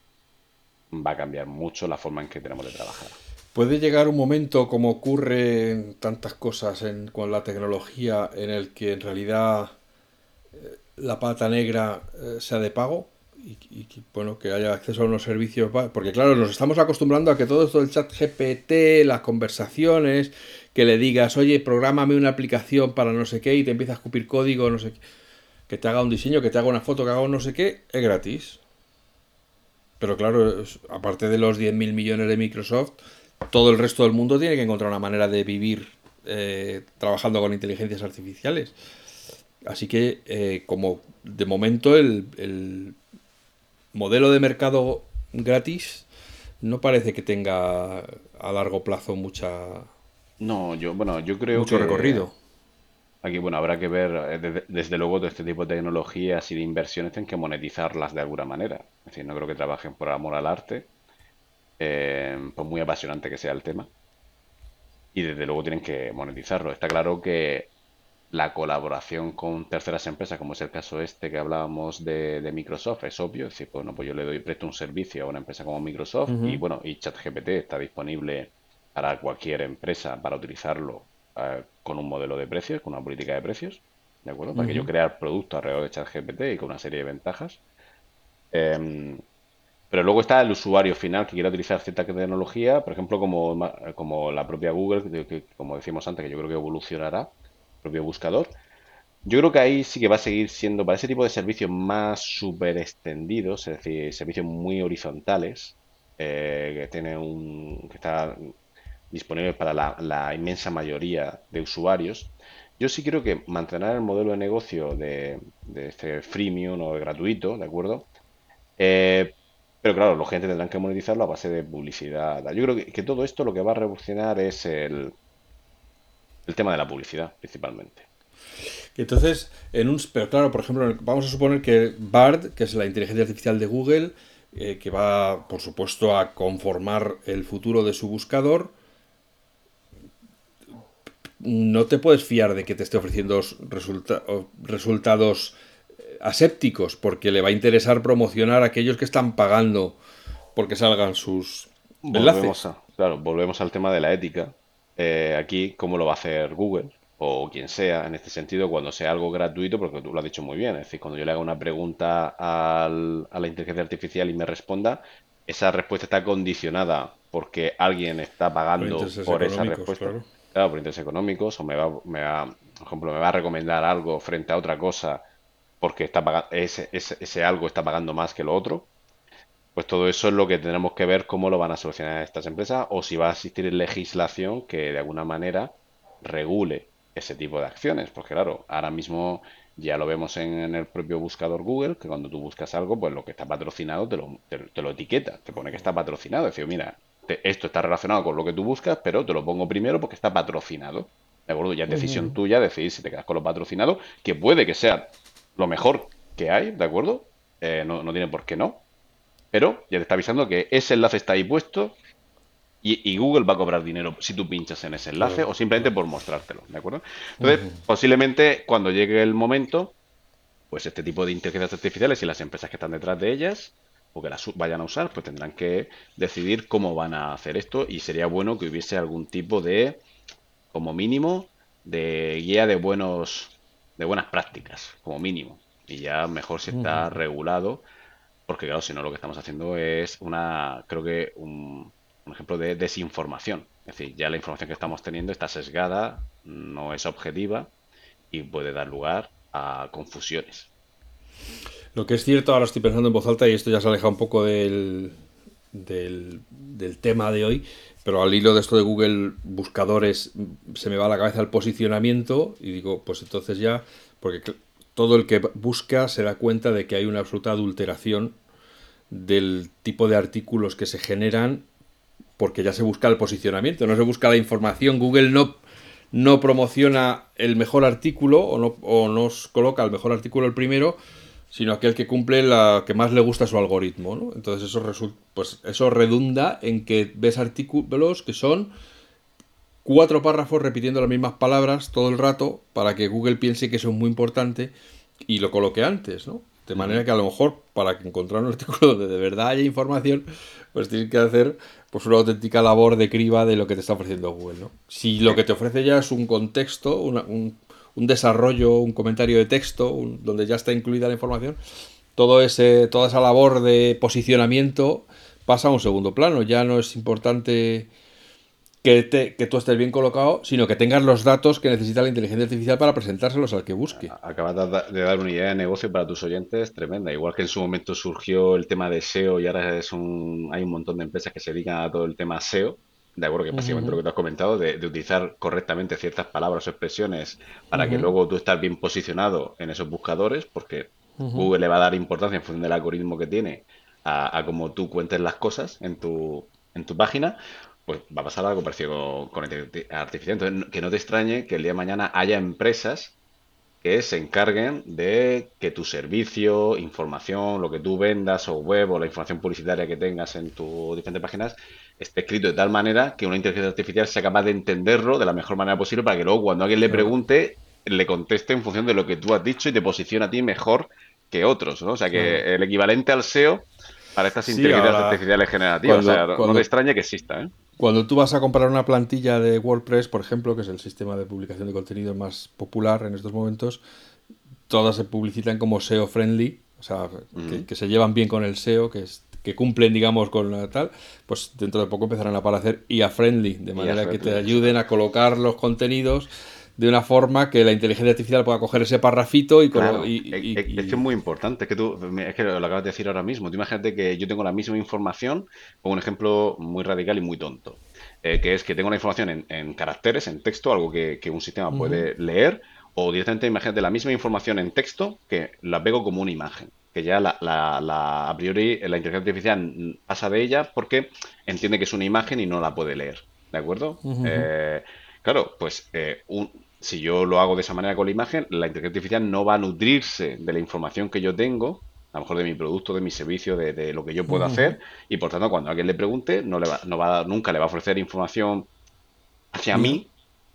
va a cambiar mucho la forma en que tenemos de trabajar. Puede llegar un momento, como ocurre en tantas cosas con la tecnología, en el que en realidad la pata negra eh, sea de pago y, y bueno, que haya acceso a unos servicios. Porque claro, nos estamos acostumbrando a que todo esto del chat GPT, las conversaciones, que le digas, oye, prográmame una aplicación para no sé qué y te empieza a escupir código, no sé qué, que te haga un diseño, que te haga una foto, que haga un no sé qué, es gratis. Pero claro, aparte de los 10.000 millones de Microsoft, todo el resto del mundo tiene que encontrar una manera de vivir eh, trabajando con inteligencias artificiales. Así que, eh, como de momento el, el modelo de mercado gratis no parece que tenga a largo plazo mucha, No, yo, bueno, yo creo mucho que recorrido. aquí, bueno, habrá que ver, eh, desde, desde luego, todo este tipo de tecnologías y de inversiones tienen que monetizarlas de alguna manera. Es decir, no creo que trabajen por amor al arte, eh, por muy apasionante que sea el tema. Y desde luego tienen que monetizarlo. Está claro que la colaboración con terceras empresas, como es el caso este que hablábamos de, de Microsoft, es obvio. Es decir, bueno, pues yo le doy, presto un servicio a una empresa como Microsoft y bueno, y ChatGPT está disponible para cualquier empresa para utilizarlo eh, con un modelo de precios, con una política de precios, ¿de acuerdo? Para que yo crear productos alrededor de ChatGPT y con una serie de ventajas. Em, Pero luego está el usuario final que quiere utilizar cierta tecnología, por ejemplo, como, como la propia Google, que, como decimos antes, que yo creo que evolucionará, propio buscador. Yo creo que ahí sí que va a seguir siendo para ese tipo de servicios más super extendidos, es decir, servicios muy horizontales, eh, que tiene un que está disponible para la, inmensa mayoría de usuarios. Yo sí creo que mantener el modelo de negocio de, este freemium o gratuito, ¿de acuerdo? Eh, pero claro, los gente tendrán que monetizarlo a base de publicidad. Yo creo que, todo esto lo que va a revolucionar es el, el tema de la publicidad, principalmente. Entonces, en un, pero claro, por ejemplo, vamos a suponer que BARD, que es la inteligencia artificial de Google, eh, que va, por supuesto, a conformar el futuro de su buscador, no te puedes fiar de que te esté ofreciendo resultados eh, asépticos, porque le va a interesar promocionar a aquellos que están pagando porque salgan sus enlaces. claro, volvemos al tema de la ética. Eh, aquí, ¿cómo lo va a hacer Google? o quien sea, en este sentido, cuando sea algo gratuito, porque tú lo has dicho muy bien, es decir, cuando yo le haga una pregunta a la inteligencia artificial y me responda, esa respuesta está condicionada porque alguien está pagando por, esa respuesta. Claro. por intereses económicos, o me va, me va, por ejemplo, me va a recomendar algo frente a otra cosa porque está pagando, ese, ese, algo está pagando más que lo otro. Pues todo eso es lo que tenemos que ver cómo lo van a solucionar estas empresas o si va a existir legislación que de alguna manera regule ese tipo de acciones. Porque claro, ahora mismo ya lo vemos en, el propio buscador Google, que cuando tú buscas algo, pues lo que está patrocinado te lo, te, lo etiqueta, te pone que está patrocinado. Es decir, mira, esto está relacionado con lo que tú buscas, pero te lo pongo primero porque está patrocinado. ¿De acuerdo? Ya es decisión tuya decidir si te quedas con lo patrocinado, que puede que sea lo mejor que hay, ¿de acuerdo? Eh, no, no tiene por qué no. Pero ya te está avisando que ese enlace está ahí puesto y, Google va a cobrar dinero si tú pinchas en ese enlace o simplemente por mostrártelo, ¿de acuerdo? Entonces, posiblemente cuando llegue el momento, pues este tipo de inteligencias artificiales y las empresas que están detrás de ellas o que las vayan a usar, pues tendrán que decidir cómo van a hacer esto y sería bueno que hubiese algún tipo de, como mínimo, de guía de buenos, de buenas prácticas, como mínimo. Y ya mejor si está regulado, porque claro, si no lo que estamos haciendo es una, creo que un, un ejemplo de desinformación. Es decir, ya la información que estamos teniendo está sesgada, no es objetiva y puede dar lugar a confusiones. Lo que es cierto, ahora estoy pensando en voz alta y esto ya se aleja un poco del, del, tema de hoy, pero al hilo de esto de Google Buscadores se me va a la cabeza el posicionamiento y digo, pues entonces ya, porque todo el que busca se da cuenta de que hay una absoluta adulteración del tipo de artículos que se generan porque ya se busca el posicionamiento, no se busca la información. Google no, no promociona el mejor artículo o no, o nos coloca el mejor artículo el primero, sino aquel que cumple la que más le gusta su algoritmo. ¿no? Entonces eso, resulta, pues eso redunda en que ves artículos que son cuatro párrafos repitiendo las mismas palabras todo el rato para que Google piense que eso es muy importante y lo coloque antes, ¿no? De manera que a lo mejor para encontrar un artículo donde de verdad haya información, pues tienes que hacer pues una auténtica labor de criba de lo que te está ofreciendo Google. ¿no? Si lo que te ofrece ya es un contexto, un, desarrollo, un comentario de texto, donde ya está incluida la información, todo ese, toda esa labor de posicionamiento pasa a un segundo plano. Ya no es importante que, te, que tú estés bien colocado, sino que tengas los datos que necesita la inteligencia artificial para presentárselos al que busque. Acabas de dar una idea de negocio para tus oyentes tremenda. Igual que en su momento surgió el tema de SEO y ahora es un, hay un montón de empresas que se dedican a todo el tema SEO. De acuerdo, que básicamente lo que tú has comentado, de, utilizar correctamente ciertas palabras o expresiones para que luego tú estés bien posicionado en esos buscadores, porque Google le va a dar importancia en función del algoritmo que tiene a, a cómo tú cuentes las cosas en tu, en tu página pues va a pasar algo parecido con, inteligencia artificial. Entonces, que no te extrañe que el día de mañana haya empresas que se encarguen de que tu servicio, información, lo que tú vendas o web o la información publicitaria que tengas en tus diferentes páginas esté escrito de tal manera que una inteligencia artificial sea capaz de entenderlo de la mejor manera posible para que luego cuando alguien le pregunte le conteste en función de lo que tú has dicho y te posicione a ti mejor que otros, ¿no? O sea que el equivalente al SEO para estas inteligencias artificiales generativas. o sea, no te extraña que exista, ¿eh? Cuando tú vas a comprar una plantilla de WordPress, por ejemplo, que es el sistema de publicación de contenido más popular en estos momentos, todas se publicitan como SEO friendly, o sea, que, se llevan bien con el SEO, que, que cumplen, digamos, con la tal, pues dentro de poco empezarán a aparecer IA friendly, de manera que te ayuden a colocar los contenidos de una forma que la inteligencia artificial pueda coger ese parrafito y, y, es, que es muy importante, es que tú, es que lo acabas de decir ahora mismo, tú imagínate que yo tengo la misma información, con un ejemplo muy radical y muy tonto, eh, que es que tengo la información en, caracteres, en texto, algo que, un sistema puede leer, o directamente imagínate la misma información en texto que la pego como una imagen que ya la, la, a priori la inteligencia artificial pasa de ella porque entiende que es una imagen y no la puede leer. ¿De acuerdo? Eh, claro, pues eh, si yo lo hago de esa manera con la imagen, la inteligencia artificial no va a nutrirse de la información que yo tengo, a lo mejor de mi producto, de mi servicio, de, lo que yo puedo hacer, y por tanto, cuando alguien le pregunte, no le va, no va, nunca le va a ofrecer información hacia mí,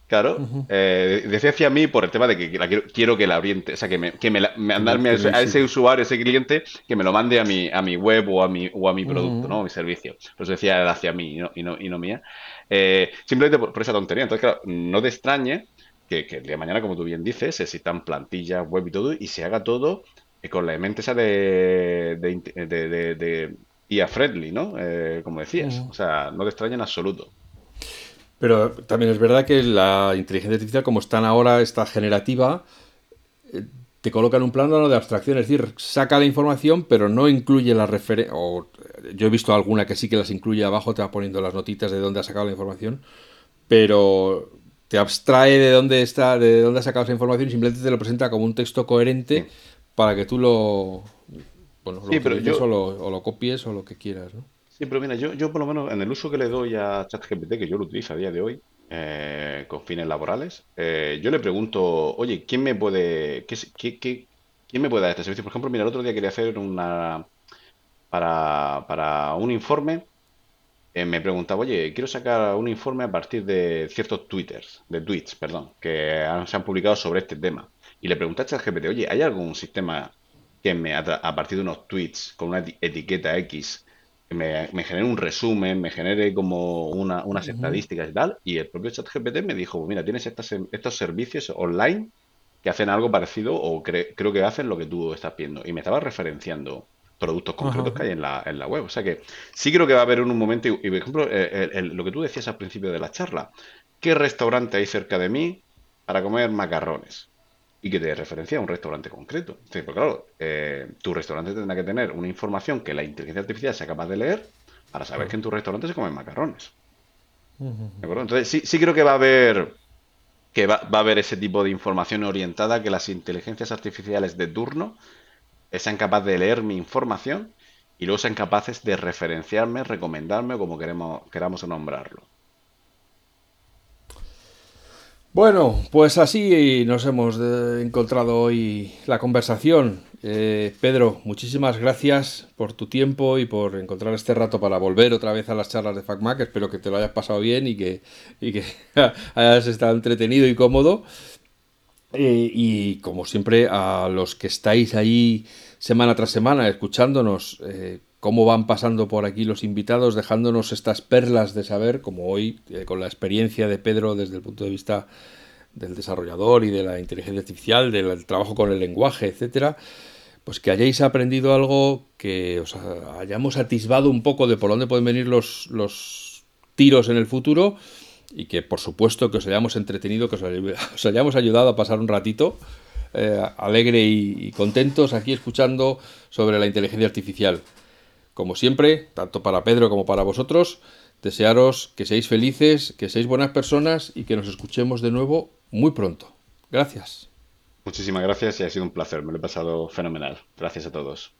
Claro, eh, decía hacia mí por el tema de que la quiero, que la oriente, o sea, que me, que me, mandarme a ese, usuario, ese cliente, que me lo mande a mi, a mi web o a mi, o a mi producto, ¿no? A mi servicio. Por eso decía hacia mí y no, y no, y no mía. Eh, simplemente por, esa tontería. Entonces, claro, no te extrañe que, el día de mañana, como tú bien dices, existan plantillas, web y todo, y se haga todo eh, con la mente esa de, de, de, de, IA friendly, ¿no? como decías. O sea, no te extrañe en absoluto. Pero también es verdad que la inteligencia artificial, como están ahora, está generativa, eh, te coloca en un plano de abstracción, es decir, saca la información, pero no incluye la referencia. Yo he visto alguna que sí que las incluye abajo, te va poniendo las notitas de dónde ha sacado la información, pero te abstrae de dónde está, de dónde ha sacado esa información y simplemente te lo presenta como un texto coherente para que tú lo, bueno, lo o, lo, copies o lo que quieras, ¿no? Sí, pero mira, yo, yo por lo menos en el uso que le doy a ChatGPT, que yo lo utilizo a día de hoy, eh, con fines laborales, eh, yo le pregunto, oye, ¿quién me puede, qué, qué, quién me puede dar este servicio? Por ejemplo, mira, el otro día quería hacer una, para, para un informe, eh, me preguntaba, oye, quiero sacar un informe a partir de ciertos twitters, de tweets, perdón, que se han publicado sobre este tema. Y le pregunté a ChatGPT, oye, ¿hay algún sistema que me, a, a partir de unos tweets con una etiqueta X me, me genere un resumen, me genere como unas estadísticas y tal. Y el propio ChatGPT me dijo, mira, tienes estos servicios online que hacen algo parecido o creo que hacen lo que tú estás viendo. Y me estaba referenciando productos concretos que hay en la, en la web. O sea que sí creo que va a haber en un momento, y, por ejemplo, lo que tú decías al principio de la charla, ¿qué restaurante hay cerca de mí para comer macarrones? Y que te referencia a un restaurante concreto. porque claro, eh, tu restaurante tendrá que tener una información que la inteligencia artificial sea capaz de leer para saber que en tu restaurante se comen macarrones. ¿De acuerdo? Entonces sí, sí creo que va a haber que va, a haber ese tipo de información orientada que las inteligencias artificiales de turno sean capaces de leer mi información y luego sean capaces de referenciarme, recomendarme como queremos, queramos nombrarlo. Bueno, pues así nos hemos eh, encontrado hoy la conversación. Eh, Pedro, muchísimas gracias por tu tiempo y por encontrar este rato para volver otra vez a las charlas de FacMac. Espero que te lo hayas pasado bien y que, que [laughs] hayas estado entretenido y cómodo. Eh, y como siempre, a los que estáis ahí semana tras semana escuchándonos, cómo van pasando por aquí los invitados, dejándonos estas perlas de saber, como hoy, eh, con la experiencia de Pedro desde el punto de vista del desarrollador y de la inteligencia artificial, del trabajo con el lenguaje, etcétera, pues que hayáis aprendido algo, que os hayamos atisbado un poco de por dónde pueden venir los, los tiros en el futuro y que por supuesto que os hayamos entretenido, que os, [laughs] hayamos ayudado a pasar un ratito eh, alegre y contentos aquí escuchando sobre la inteligencia artificial. Como siempre, tanto para Pedro como para vosotros, desearos que seáis felices, que seáis buenas personas y que nos escuchemos de nuevo muy pronto. Gracias. Muchísimas gracias y ha sido un placer, me lo he pasado fenomenal. Gracias a todos.